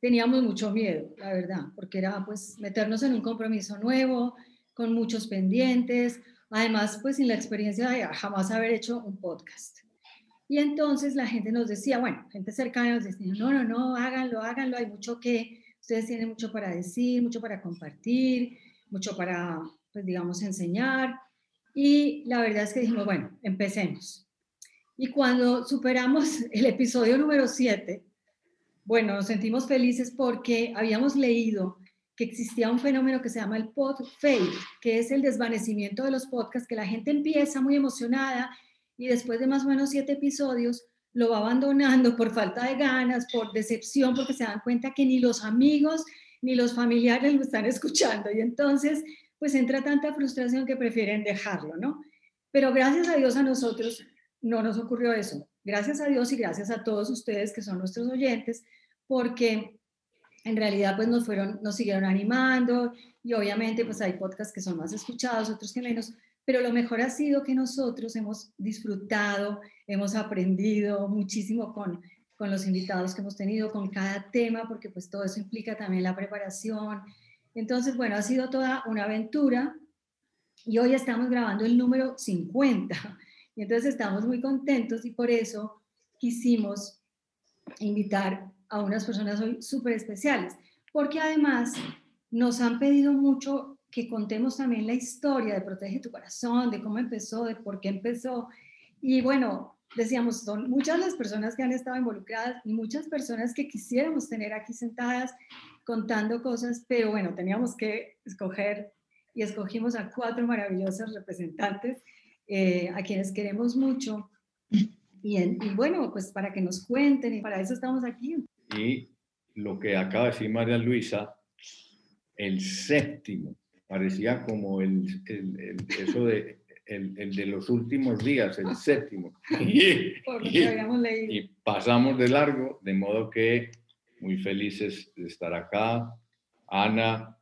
teníamos mucho miedo, la verdad, porque era pues meternos en un compromiso nuevo, con muchos pendientes, además pues sin la experiencia de jamás haber hecho un podcast. Y entonces la gente nos decía, bueno, gente cercana nos decía, no, no, no, háganlo, háganlo, hay mucho que, ustedes tienen mucho para decir, mucho para compartir, mucho para, pues digamos, enseñar. Y la verdad es que dijimos, bueno, empecemos. Y cuando superamos el episodio número 7, bueno, nos sentimos felices porque habíamos leído que existía un fenómeno que se llama el pod fade, que es el desvanecimiento de los podcasts, que la gente empieza muy emocionada y después de más o menos siete episodios lo va abandonando por falta de ganas, por decepción, porque se dan cuenta que ni los amigos ni los familiares lo están escuchando y entonces pues entra tanta frustración que prefieren dejarlo, ¿no? Pero gracias a Dios a nosotros no nos ocurrió eso. Gracias a Dios y gracias a todos ustedes que son nuestros oyentes, porque en realidad pues nos fueron, nos siguieron animando y obviamente pues hay podcasts que son más escuchados, otros que menos, pero lo mejor ha sido que nosotros hemos disfrutado, hemos aprendido muchísimo con, con los invitados que hemos tenido, con cada tema, porque pues todo eso implica también la preparación. Entonces, bueno, ha sido toda una aventura y hoy estamos grabando el número 50 y entonces estamos muy contentos y por eso quisimos invitar a unas personas hoy súper especiales, porque además nos han pedido mucho que contemos también la historia de Protege tu Corazón, de cómo empezó, de por qué empezó. Y bueno, decíamos, son muchas las personas que han estado involucradas y muchas personas que quisiéramos tener aquí sentadas contando cosas, pero bueno, teníamos que escoger y escogimos a cuatro maravillosos representantes eh, a quienes queremos mucho. Y, y, bueno, pues para que nos cuenten y para eso estamos aquí. Y lo que acaba de decir María Luisa, el séptimo, parecía como el, el, eso de el, el, de los últimos días, el séptimo. Y, y, y, pasamos de largo, de modo que muy felices de estar acá. Ana,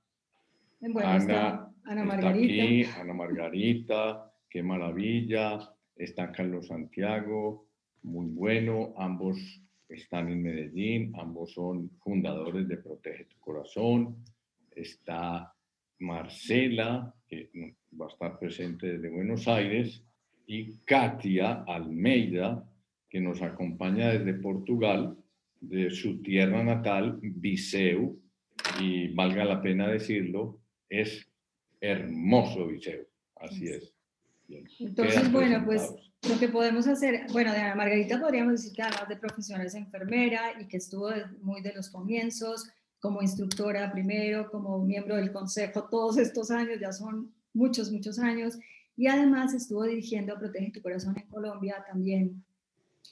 bueno, Ana, Ana Margarita. aquí, Ana Margarita, qué maravilla. Está Carlos Santiago, muy bueno, ambos están en Medellín, ambos son fundadores de Protege tu Corazón. Está Marcela, que va a estar presente desde Buenos Aires, y Katia Almeida, que nos acompaña desde Portugal, de su tierra natal, Viseu, y valga la pena decirlo, es hermoso Viseu, así es. Entonces, bueno, pues lo que podemos hacer, bueno, de Ana Margarita podríamos decir que además de profesional es enfermera y que estuvo muy de los comienzos, como instructora primero, como miembro del consejo, todos estos años, ya son muchos, muchos años, y además estuvo dirigiendo Protege tu Corazón en Colombia también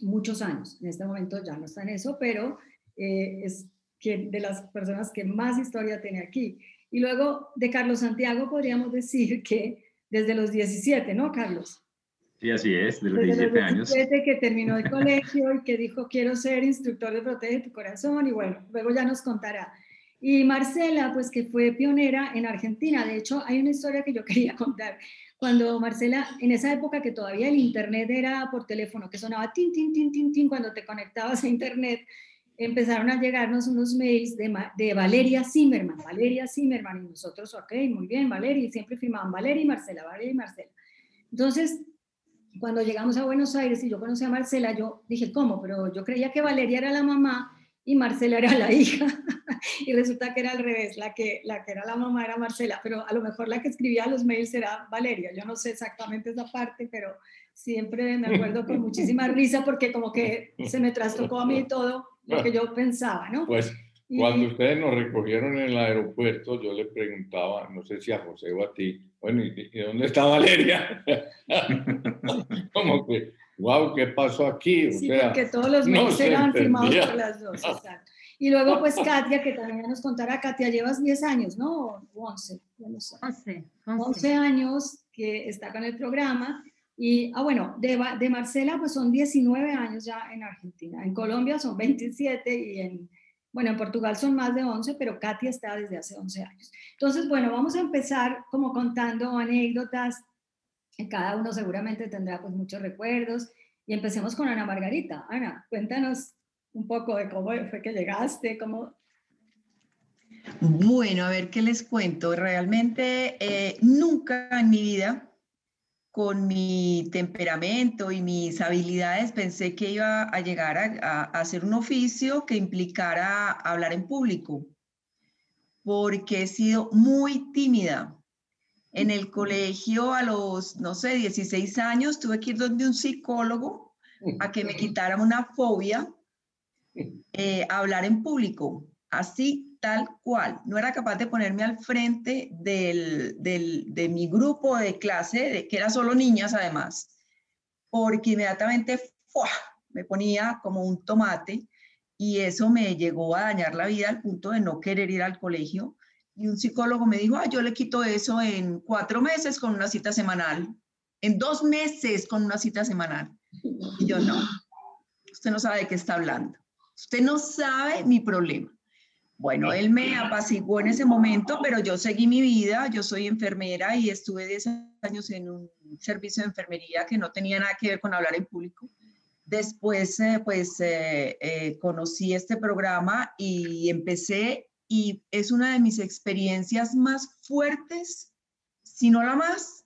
muchos años. En este momento ya no está en eso, pero eh, es que de las personas que más historia tiene aquí. Y luego de Carlos Santiago podríamos decir que desde los 17, ¿no, Carlos? Sí, así es, de los 17 años. que terminó el colegio y que dijo, quiero ser instructor de Protege tu Corazón, y bueno, luego ya nos contará. Y Marcela, pues que fue pionera en Argentina. De hecho, hay una historia que yo quería contar. Cuando Marcela, en esa época que todavía el internet era por teléfono, que sonaba tin, tin, tin, tin, tin, cuando te conectabas a internet, empezaron a llegarnos unos mails de, de Valeria Zimmerman, Valeria Zimmerman, y nosotros, ok, muy bien, Valeria, y siempre firmaban Valeria y Marcela, Valeria y Marcela. Entonces, cuando llegamos a Buenos Aires y yo conocí a Marcela, yo dije, ¿cómo? Pero yo creía que Valeria era la mamá y Marcela era la hija. y resulta que era al revés, la que, la que era la mamá era Marcela, pero a lo mejor la que escribía los mails era Valeria. Yo no sé exactamente esa parte, pero siempre me acuerdo con muchísima risa porque como que se me trastocó a mí todo lo que yo pensaba, ¿no? Pues cuando ustedes nos recogieron en el aeropuerto, yo le preguntaba, no sé si a José o a ti, bueno, ¿y, dónde está Valeria? como que, wow, ¿qué pasó aquí? O sí, porque todos los mails eran firmados por las dos, exacto. Y luego pues Katia, que también nos contará, Katia, llevas 10 años, ¿no? 11, 11, 11 años que está con el programa. Y, ah, bueno, de, de Marcela pues son 19 años ya en Argentina. En Colombia son 27 y en, bueno, en Portugal son más de 11, pero Katia está desde hace 11 años. Entonces, bueno, vamos a empezar como contando anécdotas. Cada uno seguramente tendrá pues muchos recuerdos. Y empecemos con Ana Margarita. Ana, cuéntanos un poco de cómo fue que llegaste, cómo... Bueno, a ver qué les cuento. Realmente eh, nunca en mi vida, con mi temperamento y mis habilidades, pensé que iba a llegar a, hacer un oficio que implicara hablar en público, porque he sido muy tímida. En el colegio a los, no sé, 16 años tuve que ir donde un psicólogo a que me quitara una fobia eh, hablar en público, así tal cual. No era capaz de ponerme al frente del, de mi grupo de clase, que era solo niñas además, porque inmediatamente me ponía como un tomate y eso me llegó a dañar la vida al punto de no querer ir al colegio. Y un psicólogo me dijo, ah, yo le quito eso en cuatro meses con una cita semanal, en dos meses con una cita semanal. Y yo no, usted no sabe de qué está hablando. Usted no sabe mi problema. Bueno, él me apaciguó en ese momento, pero yo seguí mi vida. Yo soy enfermera y estuve 10 años en un servicio de enfermería que no tenía nada que ver con hablar en público. Después, eh, pues, eh, eh, conocí este programa y empecé y es una de mis experiencias más fuertes, si no la más,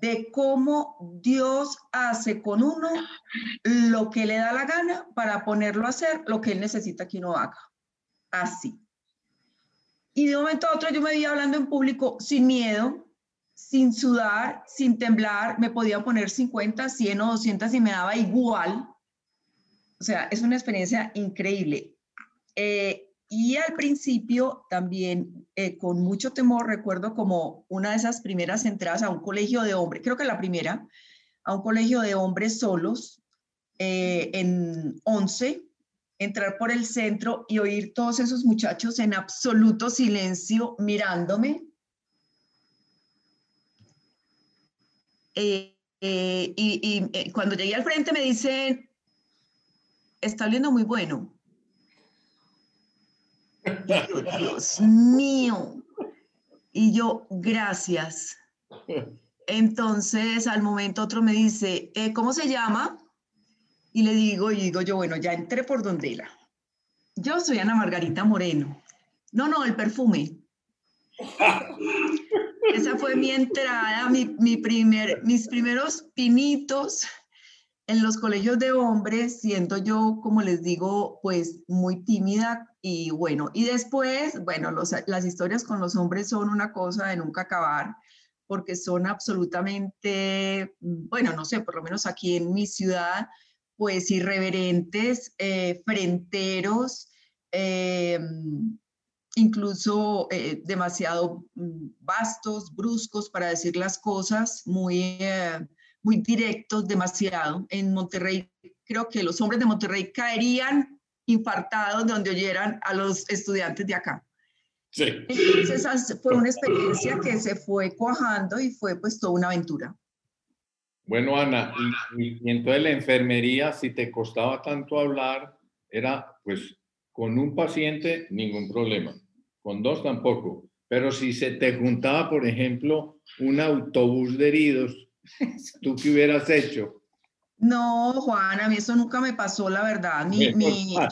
de cómo Dios hace con uno lo que le da la gana para ponerlo a hacer lo que Él necesita que uno haga. Así. Y de momento a otro yo me vi hablando en público sin miedo, sin sudar, sin temblar, me podía poner 50, 100 o 200 y me daba igual. O sea, es una experiencia increíble. Eh, y al principio también eh, con mucho temor recuerdo como una de esas primeras entradas a un colegio de hombres, creo que la primera, a un colegio de hombres solos eh, en 11, entrar por el centro y oír todos esos muchachos en absoluto silencio mirándome. Eh, y, y cuando llegué al frente me dicen, está oliendo muy bueno. Dios mío. Y yo, gracias. Entonces, al momento otro me dice, eh, ¿cómo se llama? Y le digo, y digo yo, bueno, ya entré por donde era. Yo soy Ana Margarita Moreno. No, no, el perfume. Esa fue mi entrada, mi, mi primer, mis primeros pinitos en los colegios de hombres, siendo yo, como les digo, pues muy tímida y bueno, y después, bueno, las historias con los hombres son una cosa de nunca acabar, porque son absolutamente, bueno, no sé, por lo menos aquí en mi ciudad, pues irreverentes, eh, frenteros, eh, incluso eh, demasiado mm, vastos, bruscos para decir las cosas, muy muy directos, demasiado. En Monterrey, creo que los hombres de Monterrey caerían infartados de donde oyeran a los estudiantes de acá. Sí. Entonces, esa fue una experiencia que se fue cuajando y fue pues toda una aventura. Bueno, Ana, y, y, entonces la enfermería, si te costaba tanto hablar, era pues con un paciente ningún problema, con dos tampoco, pero si se te juntaba, por ejemplo, un autobús de heridos, ¿Tú qué hubieras hecho? No, Juan, a mí eso nunca me pasó, la verdad.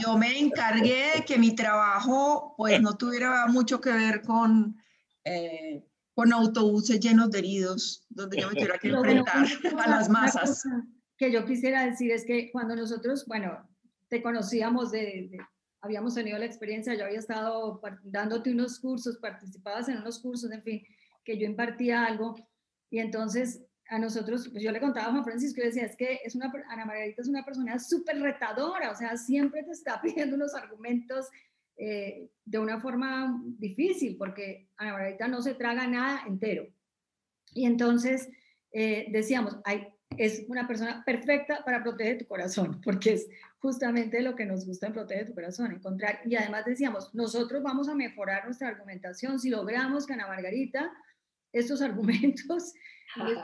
yo me encargué de que mi trabajo pues no tuviera mucho que ver con, eh, con autobuses llenos de heridos, donde yo me tuviera que enfrentar a las masas. Que yo quisiera decir es que cuando nosotros, bueno, te conocíamos de, habíamos tenido la experiencia, yo había estado dándote unos cursos, participabas en unos cursos, en fin, que yo impartía algo, y entonces a nosotros, pues yo le contaba a Juan Francisco y decía, es que es una, Ana Margarita es una persona súper retadora, o sea, siempre te está pidiendo unos argumentos eh, de una forma difícil, porque Ana Margarita no se traga nada entero. Y entonces eh, decíamos, hay, es una persona perfecta para proteger tu corazón, porque es justamente lo que nos gusta en Protege tu Corazón, encontrar. Y además decíamos, nosotros vamos a mejorar nuestra argumentación si logramos que Ana Margarita estos argumentos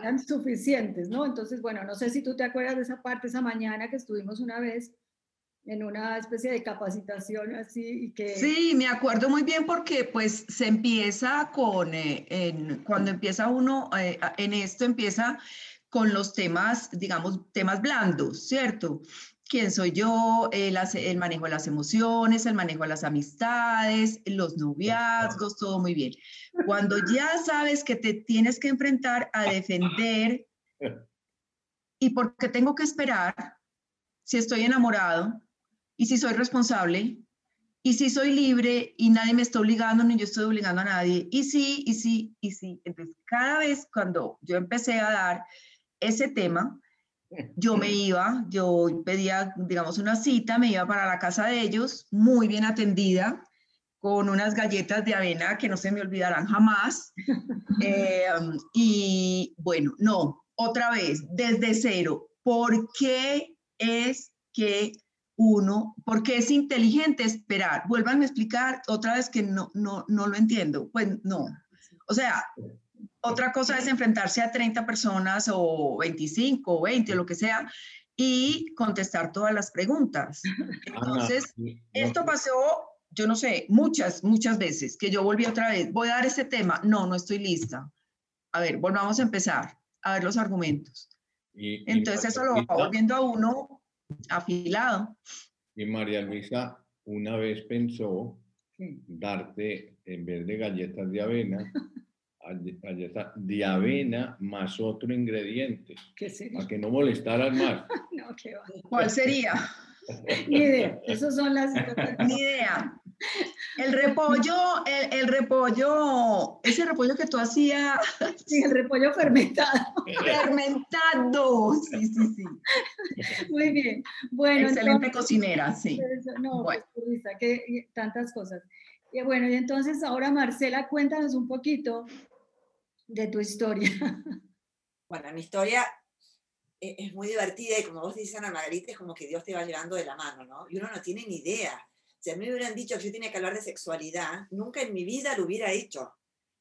sean suficientes, ¿no? Entonces, bueno, no sé si tú te acuerdas de esa parte, esa mañana que estuvimos una vez en una especie de capacitación así y que... Sí, me acuerdo muy bien porque pues se empieza con, eh, en, cuando empieza uno eh, en esto, empieza con los temas, digamos, temas blandos, ¿cierto? quién soy yo, el, el, manejo de las emociones, el manejo de las amistades, los noviazgos, todo muy bien. Cuando ya sabes que te tienes que enfrentar a defender y por qué tengo que esperar si estoy enamorado y si soy responsable y si soy libre y nadie me está obligando ni yo estoy obligando a nadie y sí, y sí, y sí. Entonces, cada vez cuando yo empecé a dar ese tema, yo me iba, yo pedía, digamos, una cita, me iba para la casa de ellos, muy bien atendida, con unas galletas de avena que no se me olvidarán jamás. Eh, y bueno, no, otra vez, desde cero, ¿por qué es que uno, por qué es inteligente esperar? Vuelvan a explicar otra vez que no, no, no lo entiendo. Pues no. O sea, otra cosa es enfrentarse a 30 personas o 25 o 20 o lo que sea y contestar todas las preguntas. Entonces, esto pasó, yo no sé, muchas, muchas veces, que yo volví otra vez, voy a dar este tema, no, no estoy lista. A ver, volvamos a empezar, a ver los argumentos. Entonces, eso lo va volviendo a uno afilado. Y María Luisa una vez pensó darte, en vez de galletas de avena, galleta de avena más otro ingrediente. ¿Qué sería? Para que no molestaran más. no, qué va. ¿Cuál sería? Ni idea. Esas son las. Ni idea. El repollo, el, el, repollo, ese repollo que tú hacías. Sí, el repollo fermentado. Fermentado. Sí, sí, sí. Muy bien. Bueno. Excelente cocinera, sí. no, pues, que tantas cosas. Y bueno, y entonces ahora Marcela, cuéntanos un poquito de tu historia. Bueno, mi historia e-, es muy divertida y como vos dices, Ana Margarita, es como que Dios te va llevando de la mano, ¿no? Y uno no tiene ni idea. Si a mí me hubieran dicho que yo tenía que hablar de sexualidad, nunca en mi vida lo hubiera hecho.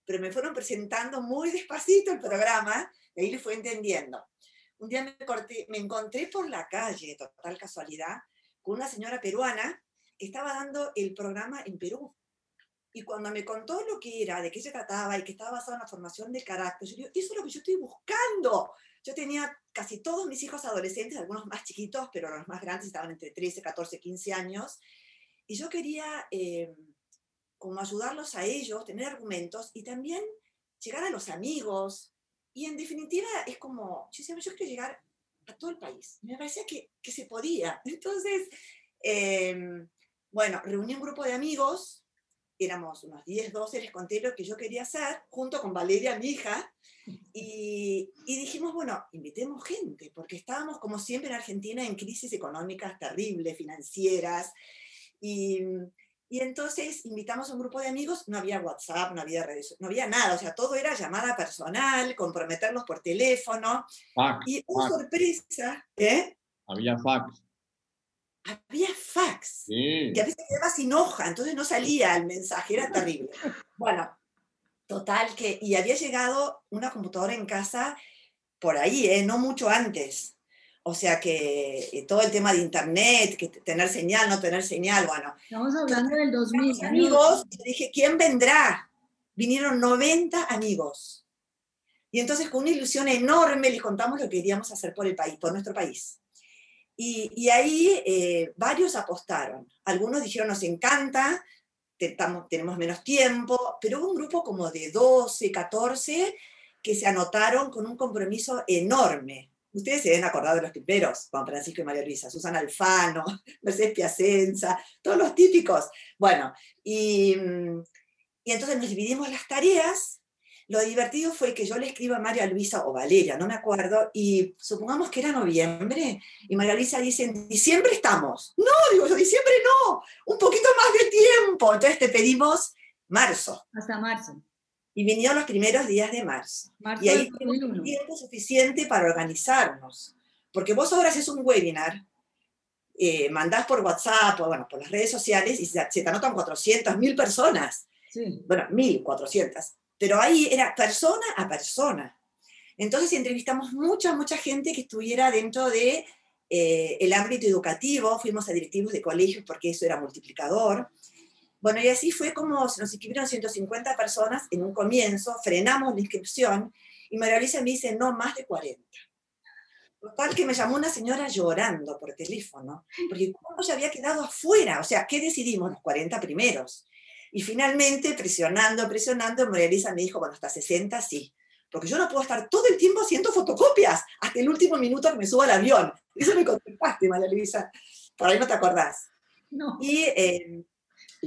Pero me fueron presentando muy despacito el programa y ahí le fui entendiendo. Un día me, me encontré por la calle, total casualidad, con una señora peruana que estaba dando el programa en Perú. Y cuando me contó lo que era, de qué se trataba y que estaba basado en la formación de carácter, yo digo, eso es lo que yo estoy buscando. Yo tenía casi todos mis hijos adolescentes, algunos más chiquitos, pero los más grandes estaban entre 13, 14, 15 años. Y yo quería eh, como ayudarlos a ellos, tener argumentos y también llegar a los amigos. Y en definitiva es como, yo yo quiero llegar a todo el país. Me parecía que, que se podía. Entonces, eh, bueno, reuní un grupo de amigos éramos unos 10, 12, les conté lo que yo quería hacer, junto con Valeria, mi hija, y, y, dijimos, bueno, invitemos gente, porque estábamos, como siempre, en Argentina en crisis económicas terribles, financieras, y, y entonces invitamos a un grupo de amigos, no había WhatsApp, no había redes, no había nada, o sea, todo era llamada personal, comprometerlos por teléfono, y una sorpresa, ¿eh? Había fax había fax. Y a veces quedaba sin hoja, entonces no salía el mensaje, era terrible. Bueno, total que, y había llegado una computadora en casa por ahí, ¿eh? no mucho antes. O sea que eh, todo el tema de internet, que tener señal, no tener señal, bueno. Estamos hablando del 2000. Amigos, dije, ¿quién vendrá? Vinieron 90 amigos. Y entonces con una ilusión enorme les contamos lo que queríamos hacer por el país, por nuestro país. Y, ahí eh, varios apostaron. Algunos dijeron, nos encanta, tenemos menos tiempo, pero hubo un grupo como de 12, 14 que se anotaron con un compromiso enorme. Ustedes se deben acordar de los primeros, Juan Francisco y María Luisa, Susana Alfano, Mercedes Piacenza, todos los típicos. Bueno, y, y entonces nos dividimos las tareas lo divertido fue que yo le escribo a María Luisa o Valeria, no me acuerdo, y supongamos que era noviembre, y María Luisa dice, en diciembre estamos. No, digo yo, diciembre no, un poquito más de tiempo. Entonces te pedimos marzo. Hasta marzo. Y vinieron los primeros días de marzo. y ahí tuvimos tiempo suficiente para organizarnos. Porque vos ahora haces un webinar, eh, mandás por WhatsApp o bueno, por las redes sociales y se, te anotan 400, 1000 personas. Sí. Bueno, 1400. Pero ahí era persona a persona. Entonces entrevistamos mucha, mucha gente que estuviera dentro de eh, el ámbito educativo, fuimos a directivos de colegios porque eso era multiplicador. Bueno, y así fue como nos inscribieron 150 personas en un comienzo, frenamos la inscripción y María Luisa me dice, no, más de 40. Total que me llamó una señora llorando por teléfono, porque uno se había quedado afuera, o sea, ¿qué decidimos? Los 40 primeros. Y finalmente, presionando, presionando, María Luisa me dijo, bueno, hasta 60 sí, porque yo no puedo estar todo el tiempo haciendo fotocopias hasta el último minuto que me subo al avión. Eso me contestaste, María Luisa, por ahí no te acordás. No. Y eh,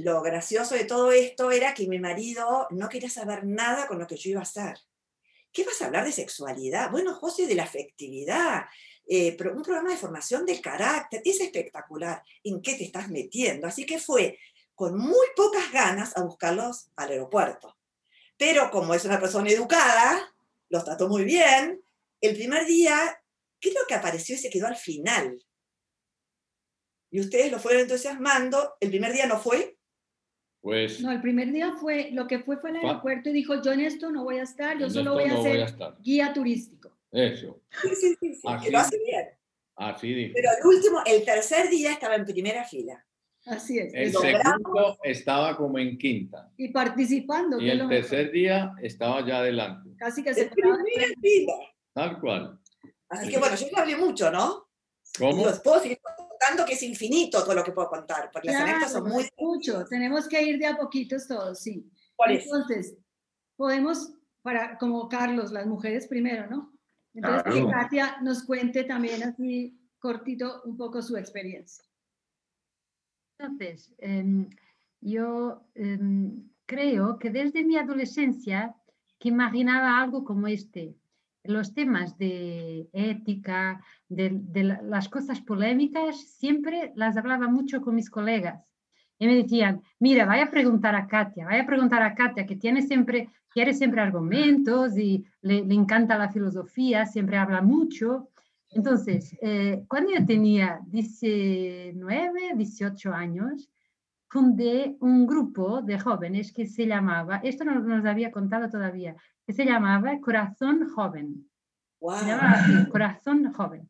lo gracioso de todo esto era que mi marido no quería saber nada con lo que yo iba a hacer. ¿Qué vas a hablar de sexualidad? Bueno, José, de la afectividad, eh, pero un programa de formación del carácter, es espectacular. ¿En qué te estás metiendo? Así que fue con muy pocas ganas a buscarlos al aeropuerto. Pero como es una persona educada, los trató muy bien. El primer día, creo que apareció y se quedó al final. Y ustedes lo fueron entusiasmando. El primer día no fue, pues, no, el primer día fue, lo que fue fue al aeropuerto y dijo, yo en esto no voy a estar, yo solo voy a ser guía turístico. Eso. Sí, sí, sí, lo hace bien. Así dijo. Pero el último, el tercer día estaba en primera fila. Así es. El segundo estaba como en quinta. Y participando. Y el tercer día estaba ya adelante. Casi que se primera fila. Tal cual. Así, que bueno, yo no hablé mucho, ¿no? ¿Cómo? Contando que es infinito todo lo que puedo contar, porque las anécdotas son muy... Mucho, tenemos que ir de a poquitos todos, sí. ¿Cuál Entonces, podemos, para, como Carlos, las mujeres primero, ¿no? Entonces, que Katia nos cuente también así cortito un poco su experiencia. Entonces, em, yo em, creo que desde mi adolescencia que imaginaba algo como este, los temas de ética, de, las cosas polémicas, siempre las hablaba mucho con mis colegas. Y me decían, mira, vaya a preguntar a Katia, vaya a preguntar a Katia, que tiene siempre, quiere siempre argumentos y le, encanta la filosofía, siempre habla mucho. Entonces, eh, cuando yo tenía 19, 18 años, fundé un grupo de jóvenes que se llamaba, esto no nos había contado todavía, que se llamaba Corazón Joven. Se llamaba Corazón Joven.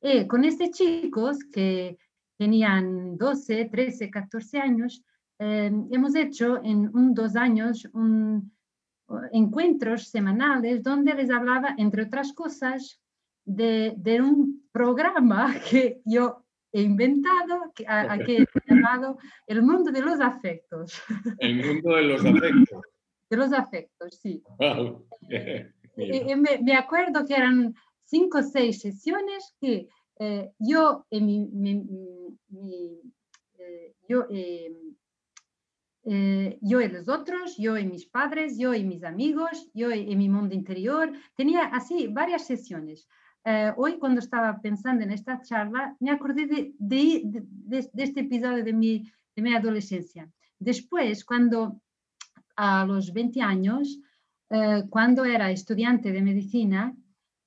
Y con estos chicos que tenían 12, 13, 14 años, eh, hemos hecho en un, dos años un, encuentros semanales donde les hablaba, entre otras cosas, de, de un programa que yo he inventado, que, a, que he llamado El mundo de los afectos. El mundo de los afectos de los afectos, sí. y, me, acuerdo que eran cinco o seis sesiones que eh, yo, y mi, eh, yo, eh, yo y los otros, yo y mis padres, yo y mis amigos, yo y, mi mundo interior, tenía así varias sesiones. hoy cuando estaba pensando en esta charla, me acordé de, de, de este episodio de mi, de mi adolescencia. Después, cuando a los 20 años, eh, cuando era estudiante de medicina,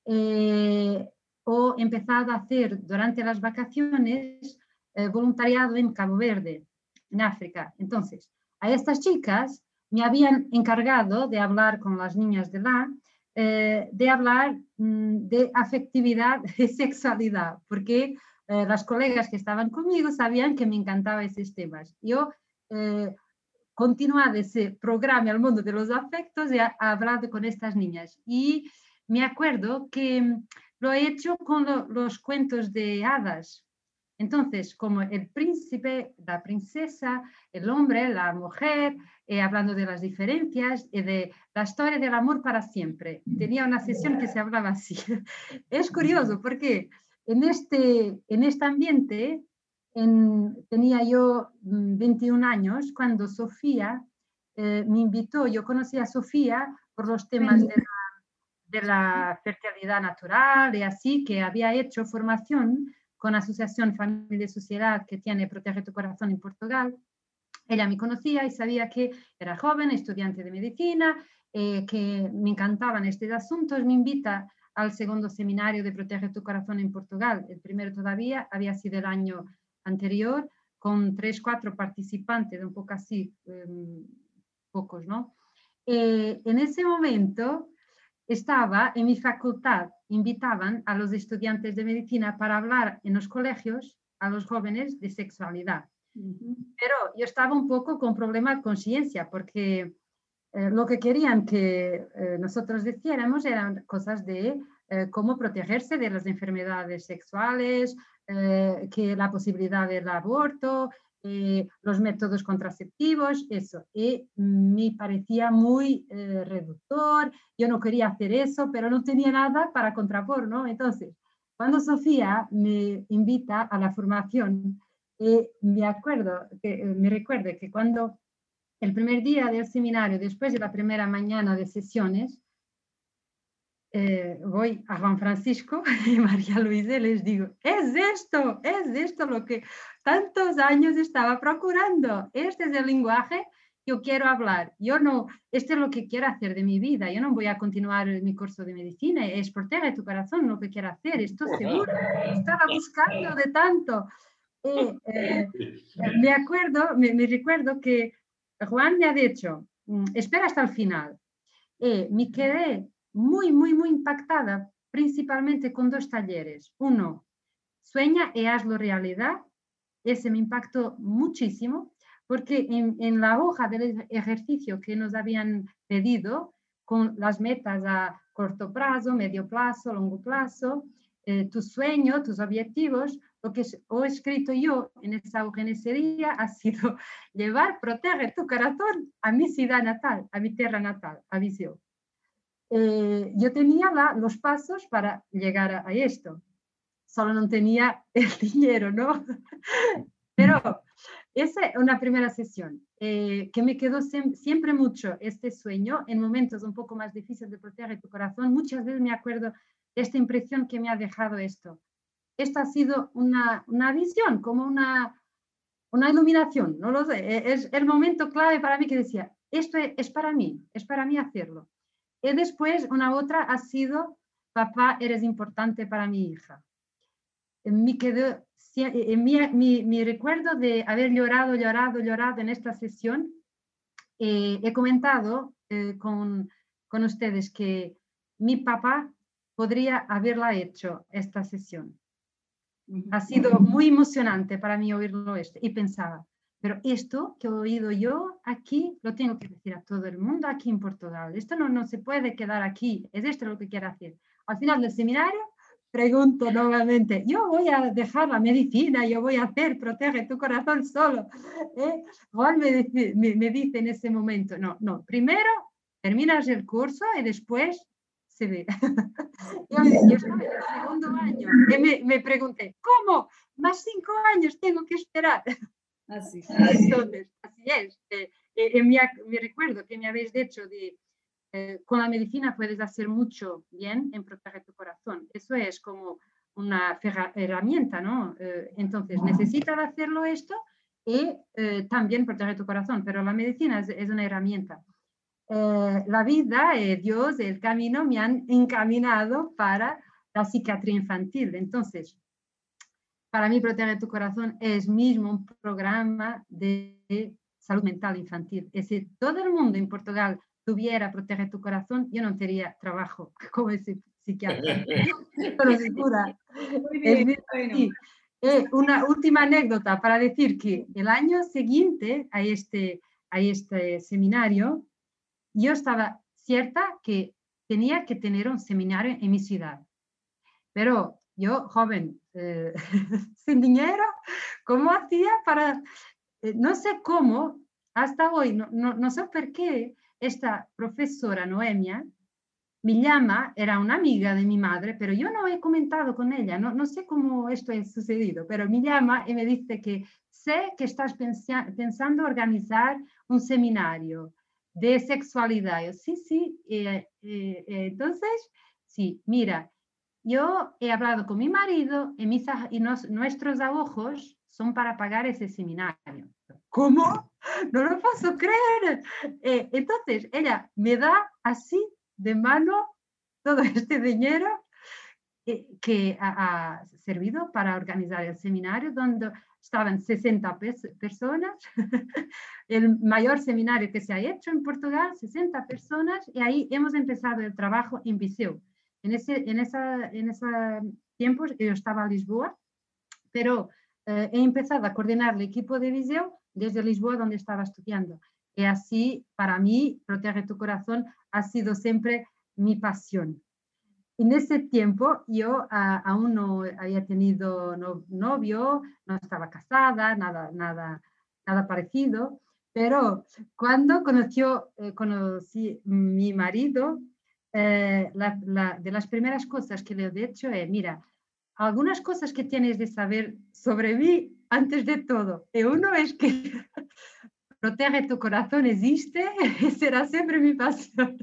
eh, o empezado a hacer durante las vacaciones eh, voluntariado en Cabo Verde, en África. Entonces, a estas chicas me habían encargado de hablar con las niñas de la, de hablar mm, de afectividad y sexualidad, porque las colegas que estaban conmigo sabían que me encantaban esos temas. Yo continuado ese programa al mundo de los afectos y con estas niñas. Y me acuerdo que mm, lo he hecho con los cuentos de hadas. Entonces, como el príncipe, la princesa, el hombre, la mujer, eh, hablando de las diferencias y de la historia del amor para siempre. Tenía una sesión que se hablaba así. Es curioso porque en este, en este ambiente tenía yo 21 mm, años cuando Sofía eh, me invitó, yo conocí a Sofía por los temas de la, de la, fertilidad natural y así, que había hecho formación con Asociación Familia y Sociedad que tiene Protege tu Corazón en Portugal. Ella me conocía y sabía que era joven, estudiante de medicina eh, que me encantaban estos asuntos, me invita al segundo seminario de Protege tu Corazón en Portugal. El primero todavía había sido el año anterior, con tres, cuatro participantes, un poco así, em, pocos, ¿no? Eh, en ese momento estaba en mi facultad, invitaban a los estudiantes de medicina para hablar en los colegios a los jóvenes de sexualidad. Pero yo estaba un poco con problema de conciencia porque eh, lo que querían que eh, nosotros deciéramos eran cosas de eh, cómo protegerse de las enfermedades sexuales, que la posibilidad del aborto, los métodos contraceptivos, eso. Y me parecía muy reductor, yo no quería hacer eso, pero no tenía nada para contrapor, ¿no? Entonces, cuando Sofía me invita a la formación, me acuerdo, que, me recuerdo que cuando el primer día del seminario, después de la primera mañana de sesiones, eh, voy a Juan Francisco y María Luisa y les digo, es esto, es esto lo que tantos años estaba procurando, este es el lenguaje que yo quiero hablar, yo no, este es lo que quiero hacer de mi vida, yo no voy a continuar mi curso de medicina, es proteger tu corazón lo que quiero hacer, estoy seguro, estaba buscando de tanto. Eh, eh, me acuerdo, me, me recuerdo que Juan me ha dicho, mm, espera hasta el final. Eh, me quedé muy, muy, muy impactada, principalmente con dos talleres. Uno, sueña y hazlo realidad. Ese me impactó muchísimo porque en, la hoja del ejercicio que nos habían pedido, con las metas a corto plazo, medio plazo, largo plazo, eh, tus sueños, tus objetivos, lo que he escrito yo en esa hoja en ese día ha sido llevar, proteger tu corazón a mi ciudad natal, a mi tierra natal, a Visio. Eh, yo tenía los pasos para llegar a, esto, solo no tenía el dinero, ¿no? Pero esa es una primera sesión eh, que me quedó siempre mucho este sueño en momentos un poco más difíciles de proteger tu corazón. Muchas veces me acuerdo de esta impresión que me ha dejado esto esta ha sido una, visión, como una, una iluminación, no lo sé, e, es el momento clave para mí que decía, esto es, para mí, es para mí hacerlo. Y después una otra ha sido, papá, eres importante para mi hija. Me quedó, en mi, mi, recuerdo de haber llorado, llorado, llorado en esta sesión, eh, he comentado eh, con, con ustedes que mi papá podría haberla hecho esta sesión. Ha sido muy emocionante para mí oírlo esto y pensaba, pero esto que he oído yo aquí lo tengo que decir a todo el mundo aquí en Portugal. Esto no, no se puede quedar aquí, es esto lo que quiero hacer. Al final del seminario pregunto nuevamente, yo voy a dejar la medicina, yo voy a hacer, protege tu corazón solo. ¿Eh? Juan me me dice en ese momento, no, no, primero terminas el curso y después se ve. yo, estaba en el segundo año y me, me, pregunté, ¿cómo? Más cinco años tengo que esperar. Así, Entonces, así es. Eh, eh, me, recuerdo que me habéis dicho de eh, con la medicina puedes hacer mucho bien en proteger tu corazón. Eso es como una herramienta, ¿no? entonces, necesitas hacerlo esto y también proteger tu corazón, pero la medicina es, es una herramienta. Eh, la vida, Dios, el camino me han encaminado para la psiquiatría infantil. Entonces, para mí Protege tu Corazón es mismo un programa de salud mental infantil. Es decir, todo el mundo en Portugal tuviera Protege tu Corazón, yo no tendría trabajo como ese psiquiatra. Pero segura. Eh, una última anécdota para decir que el año siguiente a este, a este seminario, yo estaba cierta que tenía que tener un seminario en mi ciudad. Pero yo, joven, eh, sin dinero, ¿cómo hacía para, eh, no sé cómo, hasta hoy, no, no, sé por qué, esta profesora Noemia me llama, era una amiga de mi madre, pero yo no he comentado con ella, no, no sé cómo esto ha sucedido, pero me llama y me dice que sé que estás pensando organizar un seminario de sexualidad. sí, sí. Eh, eh, entonces, sí, mira, yo he hablado con mi marido y, mis, y nuestros ahorros son para pagar ese seminario. ¿Cómo? no lo puedo creer. Eh, entonces, ella me da así de mano todo este dinero que, ha, servido para organizar el seminario donde estaban 60 personas, el mayor seminario que se ha hecho en Portugal, 60 personas, y ahí hemos empezado el trabajo en Viseu. En ese, en esa, en ese tiempo yo estaba en Lisboa, pero eh, he empezado a coordinar el equipo de Viseu desde Lisboa, donde estaba estudiando. Y así, para mí, Protege tu Corazón ha sido siempre mi pasión. En ese tiempo yo aún no había tenido novio, no estaba casada, nada, nada, nada parecido, pero cuando conoció, eh, conocí mi marido, eh, de las primeras cosas que le he dicho es, mira, algunas cosas que tienes de saber sobre mí antes de todo. Y uno es que protege tu corazón existe, será siempre mi pasión.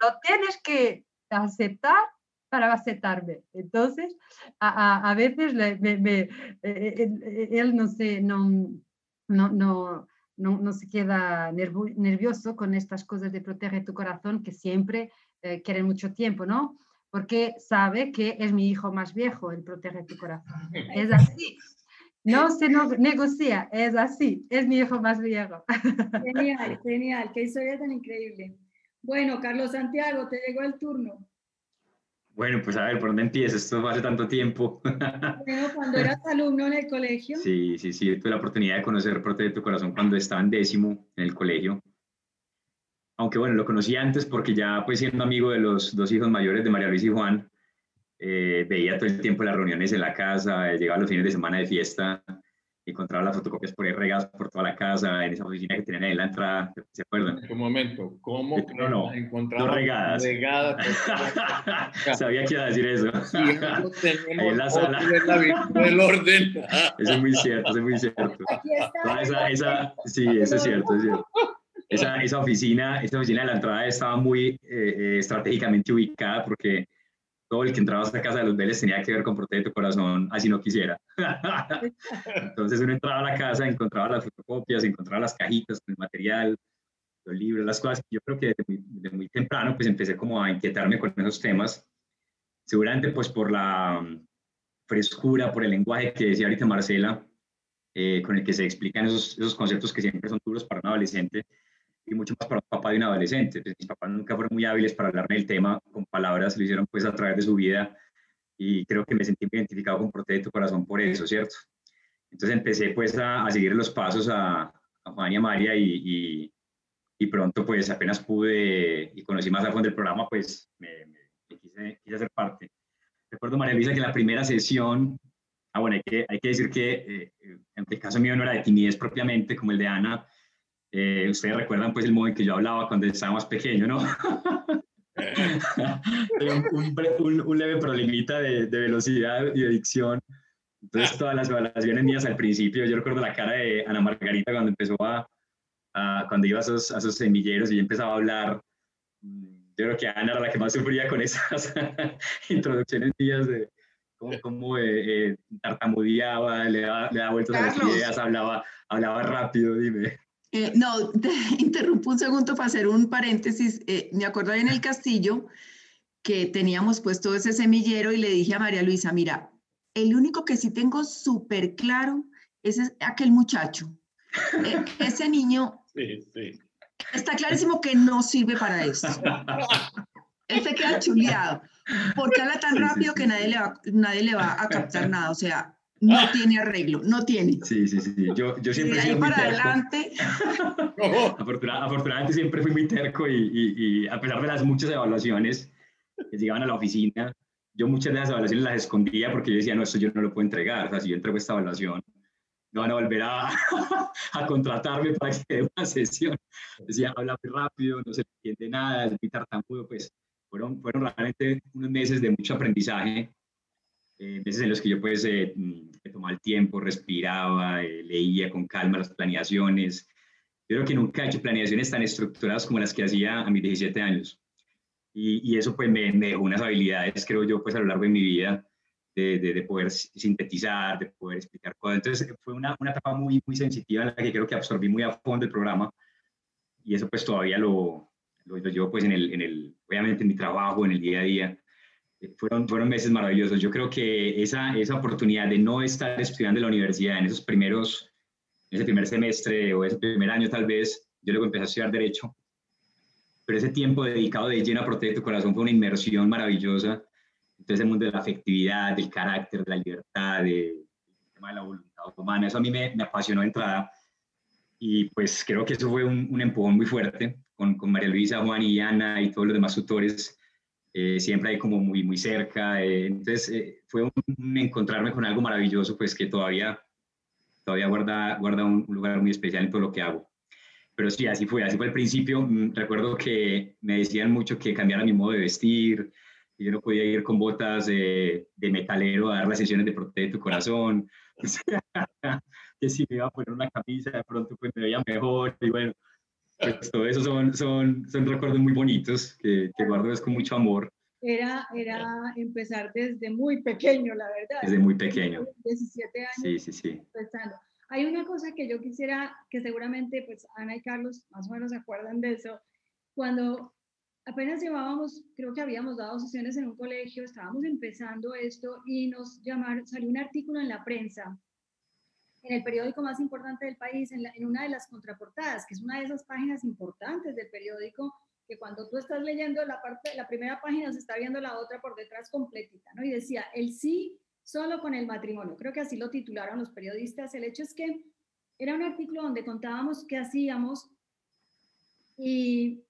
Lo tienes que aceptar para aceptarme. Entonces, a, a, veces me, eh, eh, él, no, se, no, no, no, no, se queda nervioso con estas cosas de proteger tu corazón que siempre eh, quieren mucho tiempo, ¿no? Porque sabe que es mi hijo más viejo, el protege tu corazón. Es así. No se negocia, es así, es mi hijo más viejo. Genial, genial, qué historia tan increíble. Bueno, Carlos Santiago, te llegó el turno. Bueno, pues a ver, ¿por dónde empiezo? Esto hace tanto tiempo. Bueno, cuando eras alumno en el colegio. Sí, sí, sí, tuve la oportunidad de conocer Protege tu Corazón cuando estaba en décimo en el colegio. Aunque bueno, lo conocí antes porque ya pues siendo amigo de los dos hijos mayores de María Luisa y Juan, eh, veía todo el tiempo las reuniones en la casa, llegaba los fines de semana de fiesta encontraba las fotocopias por ahí regadas por toda la casa, en esa oficina que tenían ahí en la entrada, ¿se acuerdan? Un momento, ¿cómo no, no, no regadas? regadas Sabía que iba a decir eso. ahí en la sala. El orden. Eso es muy cierto, eso es muy cierto. esa, esa, sí, eso es cierto, es cierto. Esa, esa, oficina, esa oficina de la entrada estaba muy eh, eh, estratégicamente ubicada porque todo el que entraba a casa de los Vélez tenía que ver con Protege tu Corazón, así no quisiera. Entonces uno entraba a la casa, encontraba las fotocopias, encontraba las cajitas con el material, los libros, las cosas. Yo creo que desde muy, temprano pues empecé como a inquietarme con esos temas. Seguramente pues por la mm, frescura, por el lenguaje que decía ahorita Marcela, eh, con el que se explican esos, esos conceptos que siempre son duros para un adolescente y mucho más para un papá de un adolescente. Pues, mis papás nunca fueron muy hábiles para hablarme del tema con palabras, lo hicieron pues a través de su vida y creo que me sentí identificado con Protege tu Corazón por eso, ¿cierto? Entonces empecé pues a, a seguir los pasos a, a, Juan y a María y, y, pronto pues apenas pude y conocí más a fondo el programa, pues me, quise, quise, hacer parte. Recuerdo, María Luisa, que la primera sesión, ah bueno, hay que, hay que decir que eh, en el caso mío no era de timidez propiamente como el de Ana, eh, ustedes recuerdan pues el modo en que yo hablaba cuando estaba más pequeño, ¿no? un, un, leve problemita de, de, velocidad y de dicción. Entonces todas las evaluaciones mías al principio, yo recuerdo la cara de Ana Margarita cuando empezó a, a cuando iba a esos, a esos semilleros y empezaba a hablar. Yo creo que Ana era la que más sufría con esas introducciones mías de cómo, cómo eh, eh, tartamudeaba, le daba, le daba vueltas a las ideas, hablaba, hablaba rápido, dime. Eh, no, te interrumpo un segundo para hacer un paréntesis. Eh, me acuerdo en el castillo que teníamos puesto ese semillero y le dije a María Luisa, mira, el único que sí tengo súper claro es aquel muchacho. E, ese niño está clarísimo que no sirve para esto. Él se queda chuleado. Porque habla tan rápido que nadie le, va, nadie le va a captar nada. O sea, no tiene arreglo, no tiene. Sí, sí, sí. Yo, yo siempre he sido para adelante. afortunadamente siempre fui muy terco y, y, a pesar de las muchas evaluaciones que llegaban a la oficina, yo muchas de las evaluaciones las escondía porque yo decía, no, esto yo no lo puedo entregar. O sea, si yo entrego esta evaluación, no van a volver a, a contratarme para que dé una sesión. Decía, habla muy rápido, no se entiende nada, es muy tartamudo. Pues fueron, fueron realmente unos meses de mucho aprendizaje eh, meses en los que yo pues eh, mm, tomaba el tiempo, respiraba, eh, leía con calma las planeaciones. Yo creo que nunca he hecho planeaciones tan estructuradas como las que hacía a mis 17 años. Y, y eso pues me, me, dejó unas habilidades, creo yo, pues a lo largo de mi vida, de, de, poder sintetizar, de poder explicar cosas. Entonces fue una, una etapa muy, muy sensitiva en la que creo que absorbí muy a fondo el programa y eso pues todavía lo, lo, llevo pues en el, en el, obviamente en mi trabajo, en el día a día. Fueron, fueron meses maravillosos. Yo creo que esa, esa oportunidad de no estar estudiando en la universidad en esos primeros, ese primer semestre o ese primer año tal vez, yo luego empecé a estudiar Derecho, pero ese tiempo dedicado de lleno a proteger tu corazón fue una inmersión maravillosa. Entonces, el mundo de la afectividad, del carácter, de la libertad, de, tema de la voluntad humana, eso a mí me, me apasionó de entrada. Y pues creo que eso fue un, un empujón muy fuerte con, con, María Luisa, Juan y Ana y todos los demás tutores. Eh, siempre hay como muy, muy cerca. Eh, entonces eh, fue un, encontrarme con algo maravilloso, pues que todavía, todavía guarda, guarda un, lugar muy especial en todo lo que hago. Pero sí, así fue, así fue al principio. Mm, recuerdo que me decían mucho que cambiara mi modo de vestir, que yo no podía ir con botas de metalero a dar las sesiones de Protege tu Corazón. que si me iba a poner una camisa, de pronto pues me veía mejor. Y bueno, pues todo eso son, son, son recuerdos muy bonitos que, que guardo es con mucho amor. Era, era empezar desde muy pequeño, la verdad. Desde muy pequeño. 17 años. Sí, sí, sí. Empezando. Hay una cosa que yo quisiera, que seguramente pues Ana y Carlos más o menos se acuerdan de eso. Cuando apenas llevábamos, creo que habíamos dado sesiones en un colegio, estábamos empezando esto y nos llamaron, salió un artículo en la prensa en el periódico más importante del país, en, una de las contraportadas, que es una de esas páginas importantes del periódico, que cuando tú estás leyendo la, parte, la primera página se está viendo la otra por detrás completita, ¿no? Y decía, el sí solo con el matrimonio. Creo que así lo titularon los periodistas. El hecho es que era un artículo donde contábamos qué hacíamos y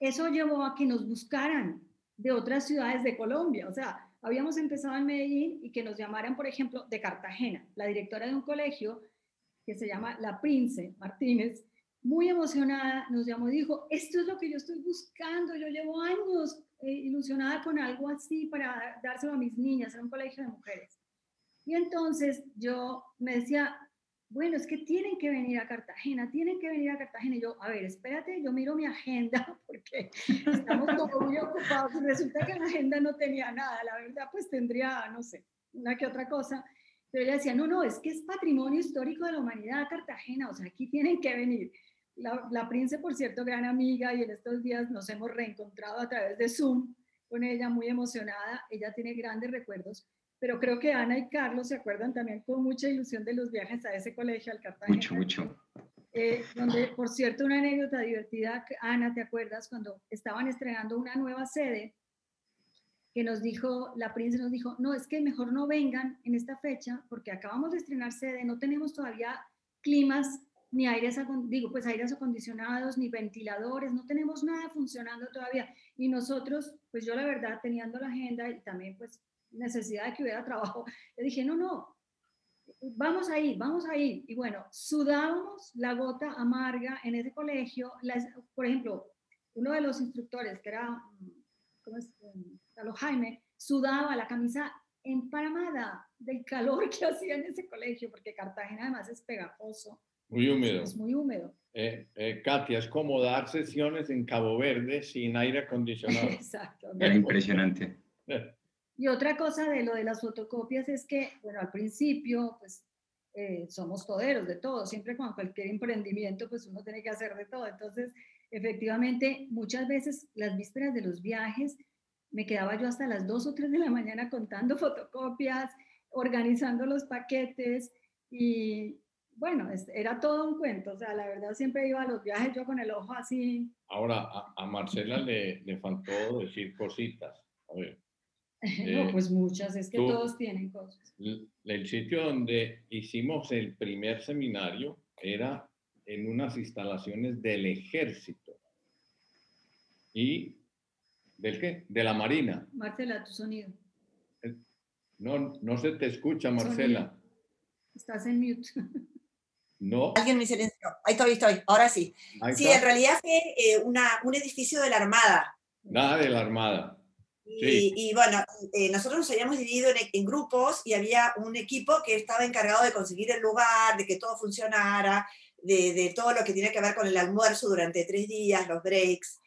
eso llevó a que nos buscaran de otras ciudades de Colombia. O sea, habíamos empezado en Medellín y que nos llamaran, por ejemplo, de Cartagena, la directora de un colegio que se llama La Prince Martínez, muy emocionada, nos llamó y dijo, esto es lo que yo estoy buscando, yo llevo años eh, ilusionada con algo así para dárselo a mis niñas en un colegio de mujeres. Y entonces yo me decía, bueno, es que tienen que venir a Cartagena, tienen que venir a Cartagena. Y yo, a ver, espérate, yo miro mi agenda porque estamos todos muy ocupados. resulta que la agenda no tenía nada, la verdad, pues tendría, no sé, una que otra cosa. Pero ella decía, no, no, es que es patrimonio histórico de la humanidad Cartagena, o sea, aquí tienen que venir. La, la Prince, por cierto, gran amiga, y en estos días nos hemos reencontrado a través de Zoom con ella, muy emocionada. Ella tiene grandes recuerdos pero creo que Ana y Carlos se acuerdan también con mucha ilusión de los viajes a ese colegio, al Cartagena. Mucho, mucho. Eh, donde, por cierto, una anécdota divertida, Ana, ¿te acuerdas? Cuando estaban estrenando una nueva sede, que nos dijo, la princesa nos dijo, no, es que mejor no vengan en esta fecha, porque acabamos de estrenar sede, no tenemos todavía climas ni aires, digo, pues aires acondicionados, ni ventiladores, no tenemos nada funcionando todavía. Y nosotros, pues yo la verdad, teniendo la agenda y también pues necesidad de que hubiera trabajo. Le dije, no, no, vamos ahí, vamos ahí. Y bueno, sudábamos la gota amarga en ese colegio. por ejemplo, uno de los instructores, que era, ¿cómo es? Carlos Jaime, sudaba la camisa emparamada del calor que hacía en ese colegio, porque Cartagena además es pegajoso. Muy húmedo. Es muy húmedo. Eh, eh, Katia, es como dar sesiones en Cabo Verde sin aire acondicionado. Exacto. Era impresionante. Y otra cosa de lo de las fotocopias es que, bueno, al principio, pues eh, somos toderos de todo, siempre con cualquier emprendimiento, pues uno tiene que hacer de todo. Entonces, efectivamente, muchas veces las vísperas de los viajes, me quedaba yo hasta las 2 o 3 de la mañana contando fotocopias, organizando los paquetes y bueno, era todo un cuento, o sea, la verdad siempre iba a los viajes yo con el ojo así. Ahora, a, a Marcela le, le faltó decir cositas. A ver. no, pues muchas, es que todos tienen cosas. El sitio donde hicimos el primer seminario era en unas instalaciones del ejército. ¿Y del qué? De la Marina. Marcela, tu sonido. Eh, no, no se te escucha, Marcela. Estás en mute. No. Alguien me silenció. Ahí estoy, estoy. Ahora sí. sí, en realidad fue eh, una, un edificio de la Armada. Nada de la Armada. Y, bueno, eh, nosotros nos habíamos dividido en, grupos y había un equipo que estaba encargado de conseguir el lugar, de que todo funcionara, de, todo lo que tiene que ver con el almuerzo durante tres días, los breaks.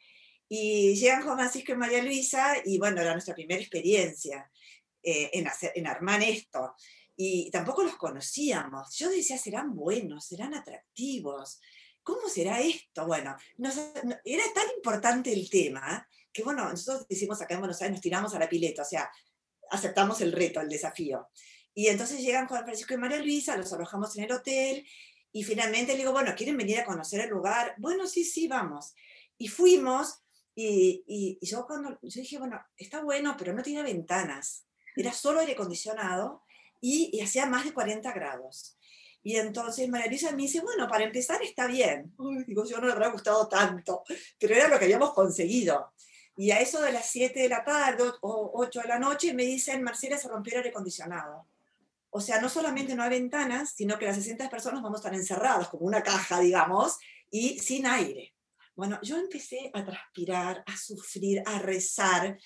Y llegan Juan Francisco y María Luisa y bueno, era nuestra primera experiencia. eh, en, hacer, en armar esto. Y tampoco los conocíamos. Yo decía, serán buenos, serán atractivos. ¿Cómo será esto? Bueno, era tan importante el tema que, bueno, nosotros decimos acá en Buenos Aires, nos tiramos a la pileta, o sea, aceptamos el reto, el desafío. Y entonces llegan Juan Francisco y María Luisa, los alojamos en el hotel y finalmente le digo, bueno, ¿quieren venir a conocer el lugar? Bueno, sí, sí, vamos. Y fuimos y, y, yo cuando yo dije, bueno, está bueno, pero no tiene ventanas. Era solo aire acondicionado y, y hacía más de 40 grados. Y entonces María Luisa me dice, bueno, para empezar está bien. digo, yo no me habrá gustado tanto, pero era lo que habíamos conseguido. Y a eso de las 7 de la tarde o 8 de la noche me dicen, Marcela, se rompió el aire acondicionado. O sea, no solamente no hay ventanas, sino que las 60 personas vamos a estar encerradas como una caja, digamos, y sin aire. Bueno, yo empecé a transpirar, a sufrir, a rezar.